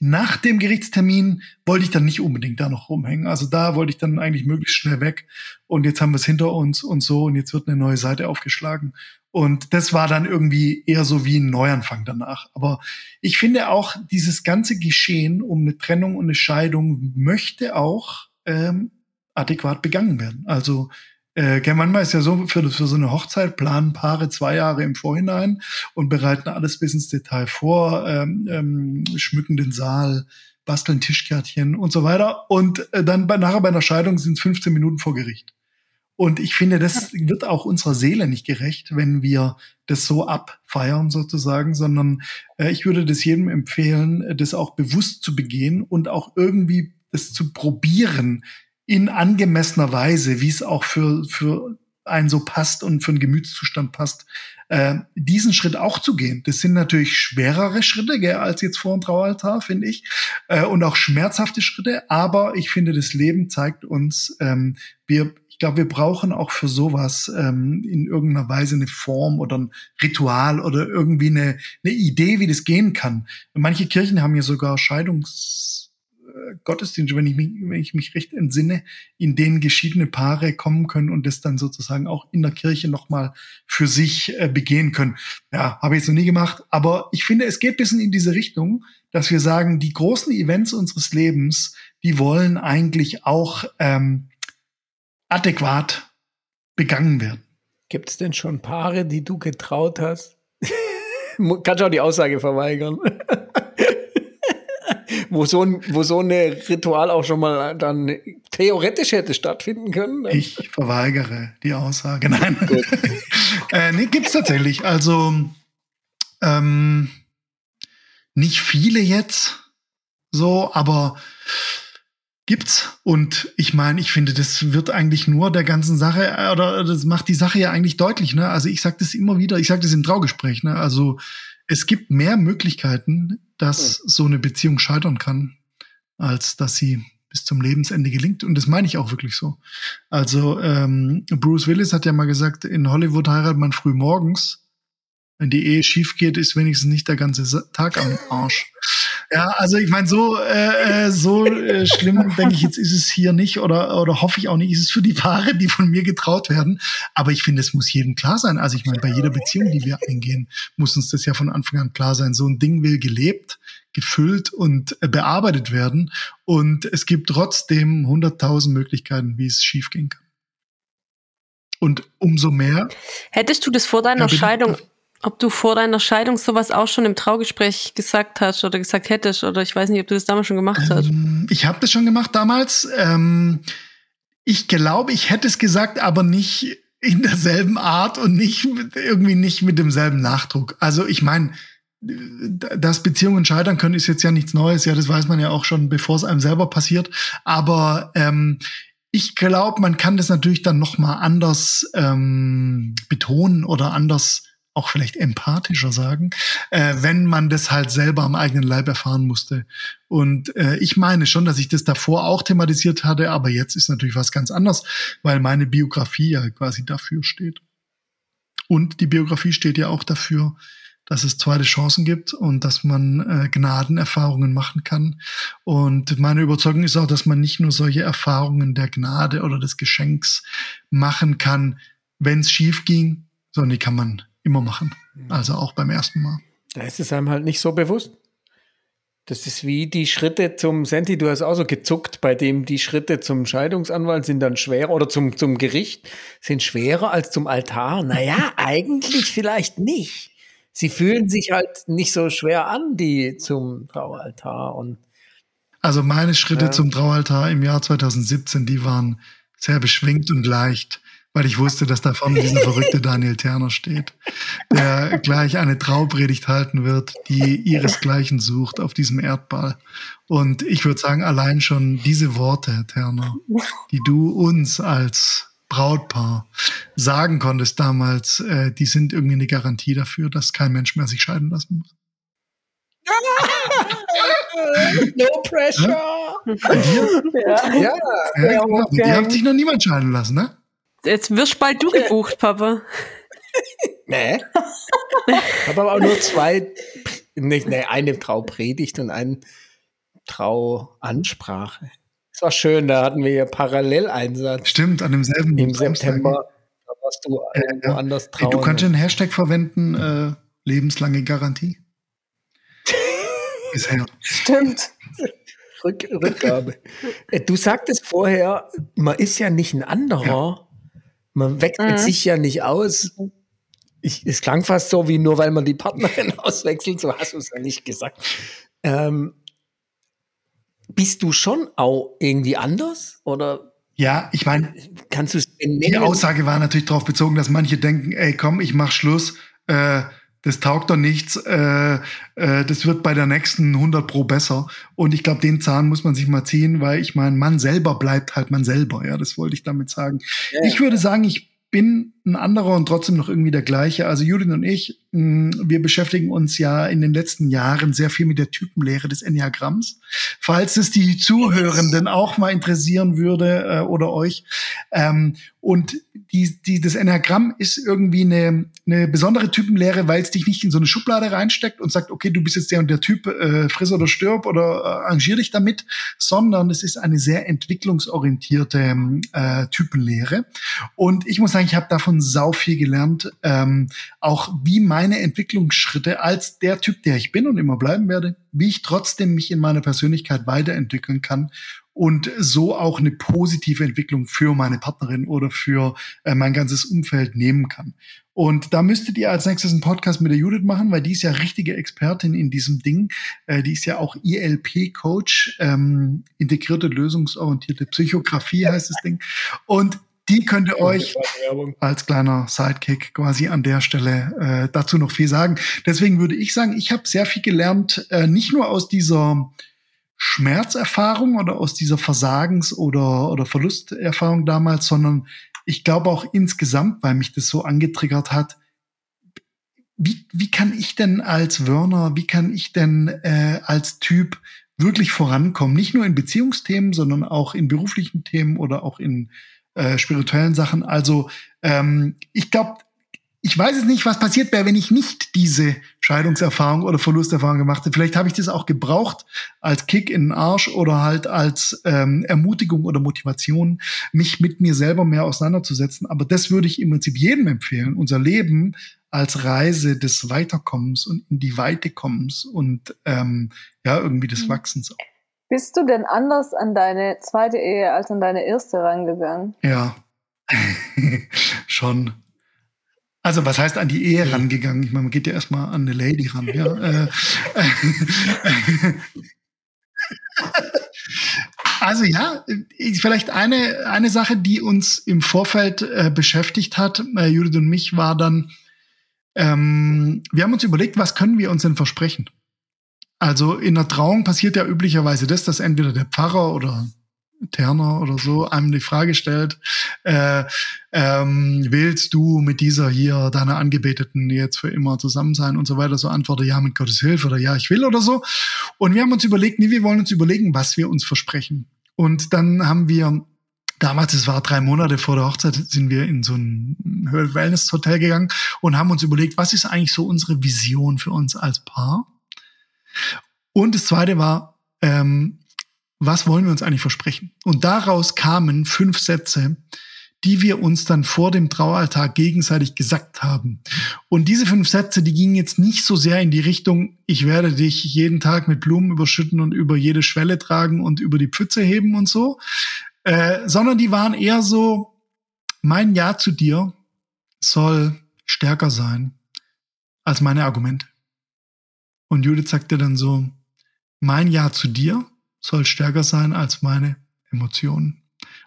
nach dem Gerichtstermin wollte ich dann nicht unbedingt da noch rumhängen. Also da wollte ich dann eigentlich möglichst schnell weg. Und jetzt haben wir es hinter uns und so. Und jetzt wird eine neue Seite aufgeschlagen. Und das war dann irgendwie eher so wie ein Neuanfang danach. Aber ich finde auch, dieses ganze Geschehen um eine Trennung und eine Scheidung möchte auch ähm, adäquat begangen werden. Also äh, manchmal ist ja so, für, für so eine Hochzeit planen Paare zwei Jahre im Vorhinein und bereiten alles bis ins Detail vor, ähm, ähm, schmücken den Saal, basteln Tischkärtchen und so weiter. Und äh, dann bei, nachher bei einer Scheidung sind es 15 Minuten vor Gericht. Und ich finde, das wird auch unserer Seele nicht gerecht, wenn wir das so abfeiern sozusagen, sondern äh, ich würde das jedem empfehlen, das auch bewusst zu begehen und auch irgendwie das zu probieren in angemessener Weise, wie es auch für, für einen so passt und für einen Gemütszustand passt, äh, diesen Schritt auch zu gehen. Das sind natürlich schwerere Schritte gell, als jetzt vor dem Traualtar, finde ich, äh, und auch schmerzhafte Schritte. Aber ich finde, das Leben zeigt uns, ähm, wir, ich glaube, wir brauchen auch für sowas ähm, in irgendeiner Weise eine Form oder ein Ritual oder irgendwie eine, eine Idee, wie das gehen kann. Manche Kirchen haben ja sogar Scheidungs Gottesdienste, wenn ich mich, wenn ich mich recht entsinne, in denen geschiedene Paare kommen können und das dann sozusagen auch in der Kirche nochmal für sich äh, begehen können. Ja, habe ich jetzt noch nie gemacht, aber ich finde, es geht bisschen in diese Richtung, dass wir sagen, die großen Events unseres Lebens, die wollen eigentlich auch ähm, adäquat begangen werden. Gibt es denn schon Paare, die du getraut hast? Kannst du auch die Aussage verweigern. wo so ein, wo so eine Ritual auch schon mal dann theoretisch hätte stattfinden können. Ne? Ich verweigere die Aussage. Nein. äh, nee, gibt's tatsächlich. Also ähm, nicht viele jetzt so, aber gibt's. Und ich meine, ich finde, das wird eigentlich nur der ganzen Sache, äh, oder das macht die Sache ja eigentlich deutlich, ne? Also ich sage das immer wieder, ich sage das im Traugespräch, ne? Also es gibt mehr Möglichkeiten, dass so eine Beziehung scheitern kann, als dass sie bis zum Lebensende gelingt. Und das meine ich auch wirklich so. Also ähm, Bruce Willis hat ja mal gesagt, in Hollywood heiratet man früh morgens wenn die Ehe schief geht, ist wenigstens nicht der ganze Tag am Arsch. Ja, also ich meine, so äh, äh, so äh, schlimm denke ich jetzt ist es hier nicht oder oder hoffe ich auch nicht, ist es für die Paare, die von mir getraut werden. Aber ich finde, es muss jedem klar sein. Also ich meine, bei jeder Beziehung, die wir eingehen, muss uns das ja von Anfang an klar sein. So ein Ding will gelebt, gefüllt und äh, bearbeitet werden. Und es gibt trotzdem hunderttausend Möglichkeiten, wie es schiefgehen kann. Und umso mehr. Hättest du das vor deiner ja, Scheidung ob du vor deiner Scheidung sowas auch schon im Traugespräch gesagt hast oder gesagt hättest oder ich weiß nicht, ob du das damals schon gemacht hast. Ähm, ich habe das schon gemacht damals. Ähm, ich glaube, ich hätte es gesagt, aber nicht in derselben Art und nicht mit, irgendwie nicht mit demselben Nachdruck. Also ich meine, dass Beziehungen scheitern können, ist jetzt ja nichts Neues. Ja, das weiß man ja auch schon, bevor es einem selber passiert. Aber ähm, ich glaube, man kann das natürlich dann noch mal anders ähm, betonen oder anders auch vielleicht empathischer sagen, äh, wenn man das halt selber am eigenen Leib erfahren musste. Und äh, ich meine schon, dass ich das davor auch thematisiert hatte, aber jetzt ist natürlich was ganz anderes, weil meine Biografie ja quasi dafür steht. Und die Biografie steht ja auch dafür, dass es zweite Chancen gibt und dass man äh, Gnadenerfahrungen machen kann. Und meine Überzeugung ist auch, dass man nicht nur solche Erfahrungen der Gnade oder des Geschenks machen kann, wenn es schief ging, sondern die kann man immer machen. Mhm. Also auch beim ersten Mal. Da ist es einem halt nicht so bewusst. Das ist wie die Schritte zum Senti, du hast auch so gezuckt, bei dem die Schritte zum Scheidungsanwalt sind dann schwerer oder zum, zum Gericht sind schwerer als zum Altar. Naja, eigentlich vielleicht nicht. Sie fühlen sich halt nicht so schwer an, die zum Traualtar und also meine Schritte ja. zum Traualtar im Jahr 2017, die waren sehr beschwingt und leicht weil ich wusste, dass da vorne dieser verrückte Daniel Terner steht, der gleich eine Traupredigt halten wird, die ihresgleichen sucht auf diesem Erdball. Und ich würde sagen, allein schon diese Worte, Terner, die du uns als Brautpaar sagen konntest damals, äh, die sind irgendwie eine Garantie dafür, dass kein Mensch mehr sich scheiden lassen muss. no pressure. Ja, ja. ja. ja genau. Die haben sich noch niemand scheiden lassen, ne? Jetzt wirst bald du gebucht, Papa. nee. Ich habe aber auch nur zwei, nicht, nee, eine Traupredigt und eine Trauansprache. Das war schön, da hatten wir ja Paralleleinsatz. Stimmt, an demselben Im September. Da warst du äh, woanders trauen. du kannst einen Hashtag verwenden, äh, lebenslange Garantie. Bisher. Stimmt. Rück, Rückgabe. Äh, du sagtest vorher, man ist ja nicht ein anderer, ja. Man wechselt mhm. sich ja nicht aus. Ich, es klang fast so, wie nur weil man die Partnerin auswechselt, so hast du es ja nicht gesagt. Ähm, bist du schon auch irgendwie anders? Oder ja, ich meine, kannst du es Die Aussage war natürlich darauf bezogen, dass manche denken, ey, komm, ich mach Schluss, äh, das taugt doch nichts, äh, äh, das wird bei der nächsten 100 pro besser. Und ich glaube, den Zahn muss man sich mal ziehen, weil ich meine, man selber bleibt halt man selber. Ja, das wollte ich damit sagen. Ja. Ich würde sagen, ich bin ein anderer und trotzdem noch irgendwie der gleiche. Also Judith und ich, mm, wir beschäftigen uns ja in den letzten Jahren sehr viel mit der Typenlehre des Enneagramms. Falls es die Zuhörenden auch mal interessieren würde äh, oder euch. Ähm, und die, die, das Enneagramm ist irgendwie eine, eine besondere Typenlehre, weil es dich nicht in so eine Schublade reinsteckt und sagt, okay, du bist jetzt der und der Typ, äh, friss oder stirb oder äh, arrangier dich damit, sondern es ist eine sehr entwicklungsorientierte äh, Typenlehre. Und ich muss sagen, ich habe davon sau viel gelernt, ähm, auch wie meine Entwicklungsschritte als der Typ, der ich bin und immer bleiben werde, wie ich trotzdem mich in meiner Persönlichkeit weiterentwickeln kann und so auch eine positive Entwicklung für meine Partnerin oder für äh, mein ganzes Umfeld nehmen kann. Und da müsstet ihr als nächstes einen Podcast mit der Judith machen, weil die ist ja richtige Expertin in diesem Ding. Äh, die ist ja auch ILP-Coach, ähm, integrierte lösungsorientierte Psychografie heißt das Ding. Und die könnte euch als kleiner Sidekick quasi an der Stelle äh, dazu noch viel sagen. Deswegen würde ich sagen, ich habe sehr viel gelernt, äh, nicht nur aus dieser Schmerzerfahrung oder aus dieser Versagens- oder, oder Verlusterfahrung damals, sondern ich glaube auch insgesamt, weil mich das so angetriggert hat, wie, wie kann ich denn als Werner, wie kann ich denn äh, als Typ wirklich vorankommen? Nicht nur in Beziehungsthemen, sondern auch in beruflichen Themen oder auch in äh, spirituellen Sachen. Also ähm, ich glaube, ich weiß es nicht, was passiert wäre, wenn ich nicht diese Scheidungserfahrung oder Verlusterfahrung gemacht hätte. Vielleicht habe ich das auch gebraucht als Kick in den Arsch oder halt als ähm, Ermutigung oder Motivation, mich mit mir selber mehr auseinanderzusetzen. Aber das würde ich im Prinzip jedem empfehlen, unser Leben als Reise des Weiterkommens und in die Weite kommens und ähm, ja, irgendwie des mhm. Wachsens. Bist du denn anders an deine zweite Ehe als an deine erste rangegangen? Ja, schon. Also was heißt an die Ehe rangegangen? Ich meine, man geht ja erstmal an eine Lady ran. Ja. Äh, also ja, vielleicht eine, eine Sache, die uns im Vorfeld äh, beschäftigt hat, äh, Judith und mich, war dann, ähm, wir haben uns überlegt, was können wir uns denn versprechen? Also in der Trauung passiert ja üblicherweise das, dass entweder der Pfarrer oder Terner oder so einem die Frage stellt, äh, ähm, willst du mit dieser hier, deiner Angebeteten jetzt für immer zusammen sein und so weiter, so antworte ja mit Gottes Hilfe oder ja, ich will oder so. Und wir haben uns überlegt, nee, wir wollen uns überlegen, was wir uns versprechen. Und dann haben wir damals, es war drei Monate vor der Hochzeit, sind wir in so ein Wellness-Hotel gegangen und haben uns überlegt, was ist eigentlich so unsere Vision für uns als Paar? Und das zweite war, ähm, was wollen wir uns eigentlich versprechen? Und daraus kamen fünf Sätze, die wir uns dann vor dem Traualtar gegenseitig gesagt haben. Und diese fünf Sätze, die gingen jetzt nicht so sehr in die Richtung, ich werde dich jeden Tag mit Blumen überschütten und über jede Schwelle tragen und über die Pfütze heben und so, äh, sondern die waren eher so, mein Ja zu dir soll stärker sein als meine Argumente. Und Judith sagte dann so, mein Ja zu dir soll stärker sein als meine Emotionen.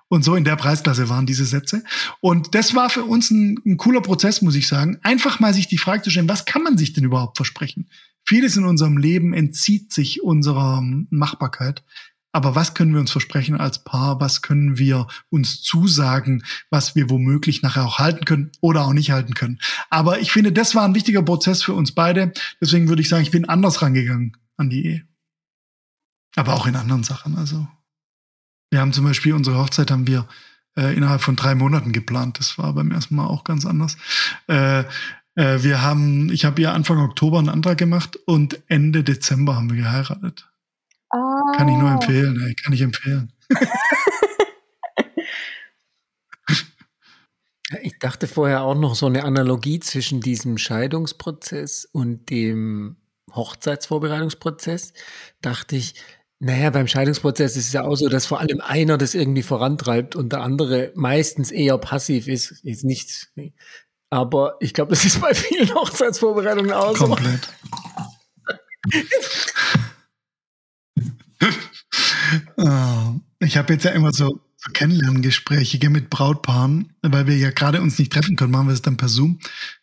Und so in der Preisklasse waren diese Sätze. Und das war für uns ein, ein, cooler Prozess, muss ich sagen. Einfach mal sich die Frage zu stellen, was kann man sich denn überhaupt versprechen? Vieles in unserem Leben entzieht sich unserer Machbarkeit. Aber was können wir uns versprechen als Paar? Was können wir uns zusagen, was wir womöglich nachher auch halten können oder auch nicht halten können? Aber ich finde, das war ein wichtiger Prozess für uns beide. Deswegen würde ich sagen, ich bin anders rangegangen an die Ehe. Aber auch in anderen Sachen. Also wir haben zum Beispiel unsere Hochzeit haben wir äh, innerhalb von drei Monaten geplant. Das war beim ersten Mal auch ganz anders. Äh, äh, wir haben, ich habe ihr Anfang Oktober einen Antrag gemacht und Ende Dezember haben wir geheiratet. Oh. Kann ich nur empfehlen, ey, kann ich empfehlen. ich dachte vorher auch noch so eine Analogie zwischen diesem Scheidungsprozess und dem Hochzeitsvorbereitungsprozess. Dachte ich, naja, beim Scheidungsprozess ist es ja auch so, dass vor allem einer das irgendwie vorantreibt und der andere meistens eher passiv ist. Ist nichts. Aber ich glaube, das ist bei vielen Hochzeitsvorbereitungen auch so. Komplett. oh, ich habe jetzt ja immer so, so Kennenlerngespräche mit Brautpaaren, weil wir ja gerade uns nicht treffen können, machen wir es dann per Zoom.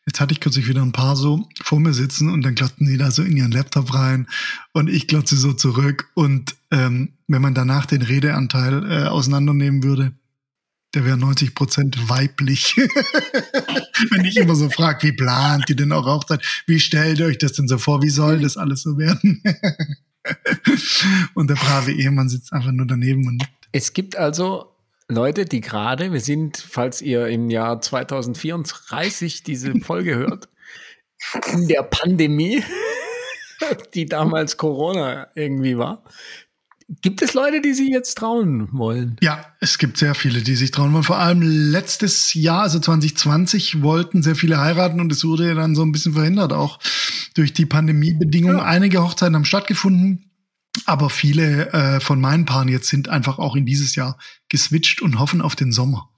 Jetzt hatte ich kürzlich wieder ein Paar so vor mir sitzen und dann glotzen die da so in ihren Laptop rein und ich glotze so zurück. Und ähm, wenn man danach den Redeanteil äh, auseinandernehmen würde, der wäre 90 Prozent weiblich. wenn ich immer so frage, wie plant ihr denn auch Hochzeit? Wie stellt ihr euch das denn so vor? Wie soll das alles so werden? und der brave Ehemann sitzt einfach nur daneben und es gibt also Leute, die gerade, wir sind, falls ihr im Jahr 2034 diese Folge hört, in der Pandemie, die damals Corona irgendwie war. Gibt es Leute, die sich jetzt trauen wollen? Ja, es gibt sehr viele, die sich trauen wollen. Vor allem letztes Jahr, also 2020, wollten sehr viele heiraten und es wurde ja dann so ein bisschen verhindert, auch durch die Pandemiebedingungen. Ja. Einige Hochzeiten haben stattgefunden. Aber viele äh, von meinen Paaren jetzt sind einfach auch in dieses Jahr geswitcht und hoffen auf den Sommer.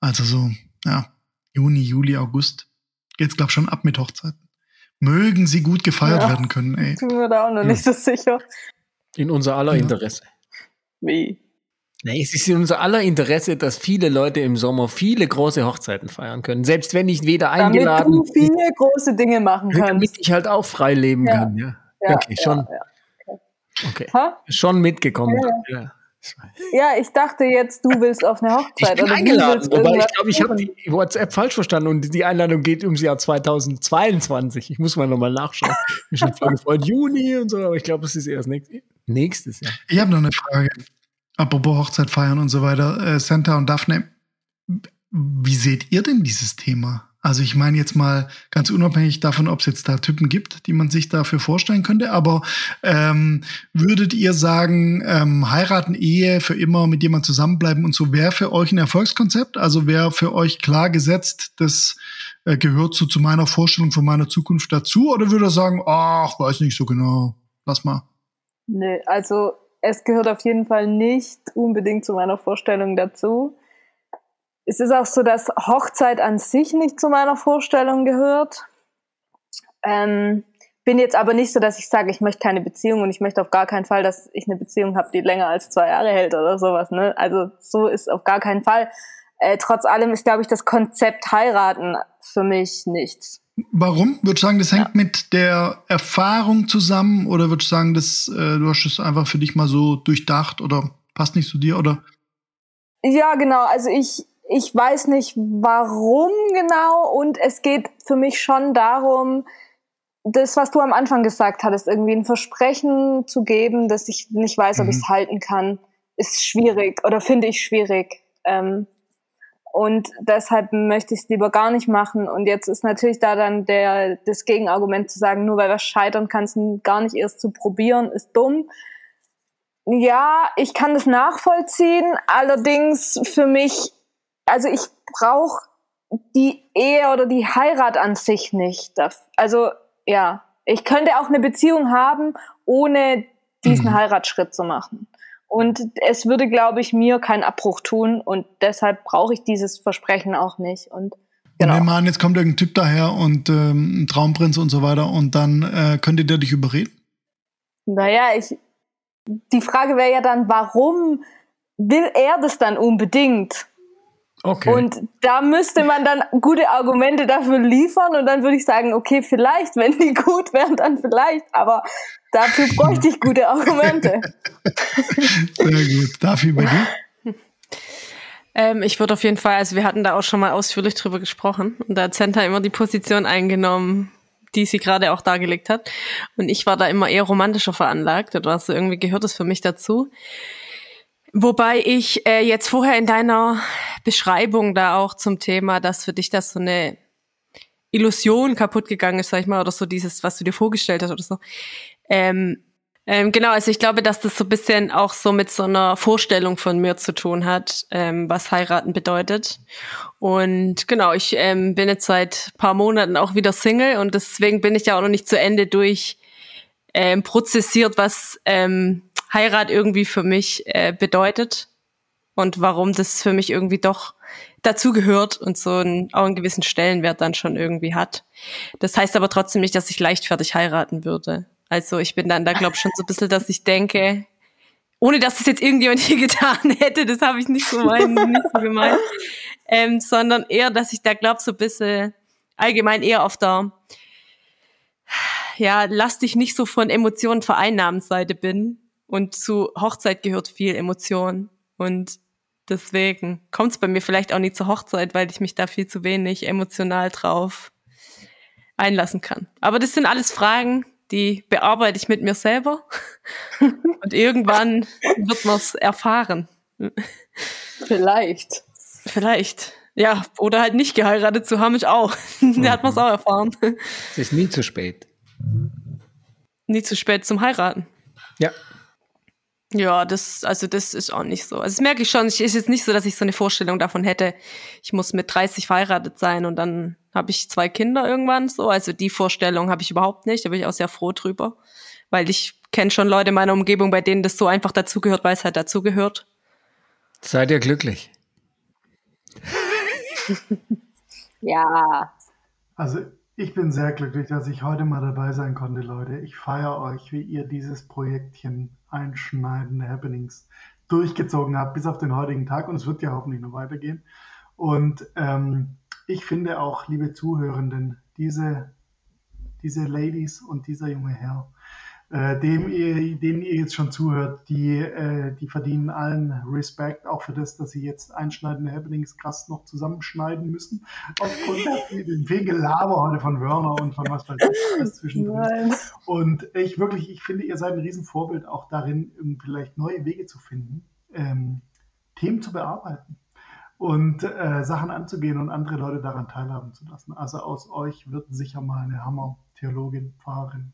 Also so, ja, Juni, Juli, August geht's, glaube ich, schon ab mit Hochzeiten. Mögen sie gut gefeiert ja, werden können, ey. Ich bin mir da auch noch hm. nicht so sicher. In unser aller ja. Interesse. Wie? Nee, es ist in unser aller Interesse, dass viele Leute im Sommer viele große Hochzeiten feiern können. Selbst wenn ich weder damit eingeladen bin. Damit du viele große Dinge machen kannst. Damit ich halt auch frei leben ja. kann, ja. ja okay, schon. Ja, Okay. Ha? Schon mitgekommen. Ja. ja. Ja, ich dachte jetzt, du willst auf eine Hochzeit. Ich bin eingeladen, aber ich glaube, ich habe die WhatsApp falsch verstanden und die Einladung geht ums Jahr 2022. Ich muss mal nochmal nachschauen. Ich bin schon gefreut, Juni und so, aber ich glaube, es ist erst nächstes Jahr. Ich habe noch eine Frage. Apropos Hochzeit feiern und so weiter. Äh, Santa und Daphne, wie seht ihr denn dieses Thema? Also ich meine jetzt mal ganz unabhängig davon, ob es jetzt da Typen gibt, die man sich dafür vorstellen könnte, aber ähm, würdet ihr sagen, ähm, heiraten, Ehe, für immer mit jemand zusammenbleiben und so wäre für euch ein Erfolgskonzept? Also wäre für euch klar gesetzt, das äh, gehört so zu meiner Vorstellung von meiner Zukunft dazu? Oder würde ihr sagen, ach, weiß nicht so genau, lass mal? Nee, also es gehört auf jeden Fall nicht unbedingt zu meiner Vorstellung dazu es ist auch so, dass Hochzeit an sich nicht zu meiner Vorstellung gehört. Ähm, bin jetzt aber nicht so, dass ich sage, ich möchte keine Beziehung und ich möchte auf gar keinen Fall, dass ich eine Beziehung habe, die länger als zwei Jahre hält oder sowas. Ne? Also so ist auf gar keinen Fall. Äh, trotz allem ist, glaube ich, das Konzept heiraten für mich nichts. Warum? Würdest du sagen, das hängt ja. mit der Erfahrung zusammen oder würdest du sagen, dass, äh, du hast es einfach für dich mal so durchdacht oder passt nicht zu dir oder? Ja, genau. Also ich, ich weiß nicht warum genau und es geht für mich schon darum, das, was du am Anfang gesagt hattest, irgendwie ein Versprechen zu geben, dass ich nicht weiß, ob mhm. ich es halten kann, ist schwierig oder finde ich schwierig. Ähm, und deshalb möchte ich es lieber gar nicht machen. Und jetzt ist natürlich da dann der, das Gegenargument zu sagen, nur weil wir scheitern, kannst du gar nicht erst zu probieren, ist dumm. Ja, ich kann das nachvollziehen. Allerdings für mich also ich brauche die Ehe oder die Heirat an sich nicht. Also ja, ich könnte auch eine Beziehung haben, ohne diesen mhm. Heiratsschritt zu machen. Und es würde, glaube ich, mir keinen Abbruch tun und deshalb brauche ich dieses Versprechen auch nicht. Und genau. Nehmen wir an, jetzt kommt irgendein Typ daher und ähm, ein Traumprinz und so weiter und dann äh, könnte der dich überreden? Naja, ich, die Frage wäre ja dann, warum will er das dann unbedingt? Okay. Und da müsste man dann gute Argumente dafür liefern und dann würde ich sagen, okay, vielleicht, wenn die gut wären, dann vielleicht, aber dafür bräuchte ich gute Argumente. Sehr gut. Dafi, bei dir? Ähm, ich würde auf jeden Fall, also wir hatten da auch schon mal ausführlich drüber gesprochen und da hat Senta immer die Position eingenommen, die sie gerade auch dargelegt hat. Und ich war da immer eher romantischer veranlagt oder so irgendwie gehört es für mich dazu. Wobei ich äh, jetzt vorher in deiner Beschreibung da auch zum Thema, dass für dich das so eine Illusion kaputt gegangen ist, sag ich mal, oder so dieses, was du dir vorgestellt hast oder so. Ähm, ähm, genau, also ich glaube, dass das so ein bisschen auch so mit so einer Vorstellung von mir zu tun hat, ähm, was heiraten bedeutet. Und genau, ich ähm, bin jetzt seit paar Monaten auch wieder Single und deswegen bin ich ja auch noch nicht zu Ende durch ähm, prozessiert, was ähm, Heirat irgendwie für mich äh, bedeutet und warum das für mich irgendwie doch dazugehört und so einen, auch einen gewissen Stellenwert dann schon irgendwie hat. Das heißt aber trotzdem nicht, dass ich leichtfertig heiraten würde. Also ich bin dann da, glaube ich, schon so ein bisschen, dass ich denke, ohne dass es jetzt irgendjemand hier getan hätte, das habe ich nicht so, mein, nicht so gemeint, ähm, sondern eher, dass ich da glaube, so ein bisschen allgemein eher auf der, ja, lass dich nicht so von Emotionen vereinnahmen Seite bin. Und zu Hochzeit gehört viel Emotion. Und deswegen kommt es bei mir vielleicht auch nicht zur Hochzeit, weil ich mich da viel zu wenig emotional drauf einlassen kann. Aber das sind alles Fragen, die bearbeite ich mit mir selber. Und irgendwann wird man es erfahren. Vielleicht. Vielleicht. Ja, oder halt nicht geheiratet zu haben, ich auch. da hat man es auch erfahren. Es ist nie zu spät. Nie zu spät zum Heiraten. Ja. Ja, das, also das ist auch nicht so. Also das merke ich schon. Es ist jetzt nicht so, dass ich so eine Vorstellung davon hätte, ich muss mit 30 verheiratet sein und dann habe ich zwei Kinder irgendwann so. Also die Vorstellung habe ich überhaupt nicht. Da bin ich auch sehr froh drüber. Weil ich kenne schon Leute in meiner Umgebung, bei denen das so einfach dazugehört, weil es halt dazugehört. Seid ihr glücklich? ja. Also ich bin sehr glücklich, dass ich heute mal dabei sein konnte, Leute. Ich feiere euch, wie ihr dieses Projektchen einschneidende Happenings durchgezogen habt, bis auf den heutigen Tag. Und es wird ja hoffentlich noch weitergehen. Und ähm, ich finde auch, liebe Zuhörenden, diese, diese Ladies und dieser junge Herr, äh, dem ihr, denen ihr jetzt schon zuhört, die, äh, die verdienen allen Respekt, auch für das, dass sie jetzt einschneidende Happenings krass noch zusammenschneiden müssen. Aufgrund der vielen Gelaber heute von Werner und von was weiß ich zwischendrin. Und ich wirklich, ich finde, ihr seid ein Riesenvorbild auch darin, vielleicht neue Wege zu finden, ähm, Themen zu bearbeiten und äh, Sachen anzugehen und andere Leute daran teilhaben zu lassen. Also aus euch wird sicher mal eine Hammer-Theologin, Pfarrerin,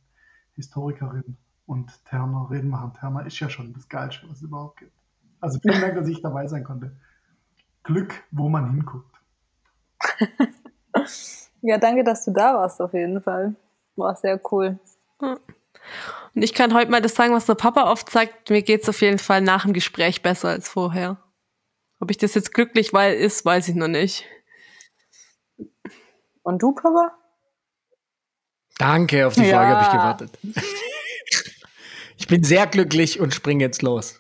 Historikerin und Terner, reden machen. Terner ist ja schon das Geilste, was es überhaupt gibt. Also vielen Dank, dass ich dabei sein konnte. Glück, wo man hinguckt. ja, danke, dass du da warst, auf jeden Fall. War sehr cool. Und ich kann heute mal das sagen, was der Papa oft sagt. Mir geht es auf jeden Fall nach dem Gespräch besser als vorher. Ob ich das jetzt glücklich weil ist, weiß ich noch nicht. Und du, Papa? Danke, auf die Frage ja. habe ich gewartet. Ich bin sehr glücklich und springe jetzt los.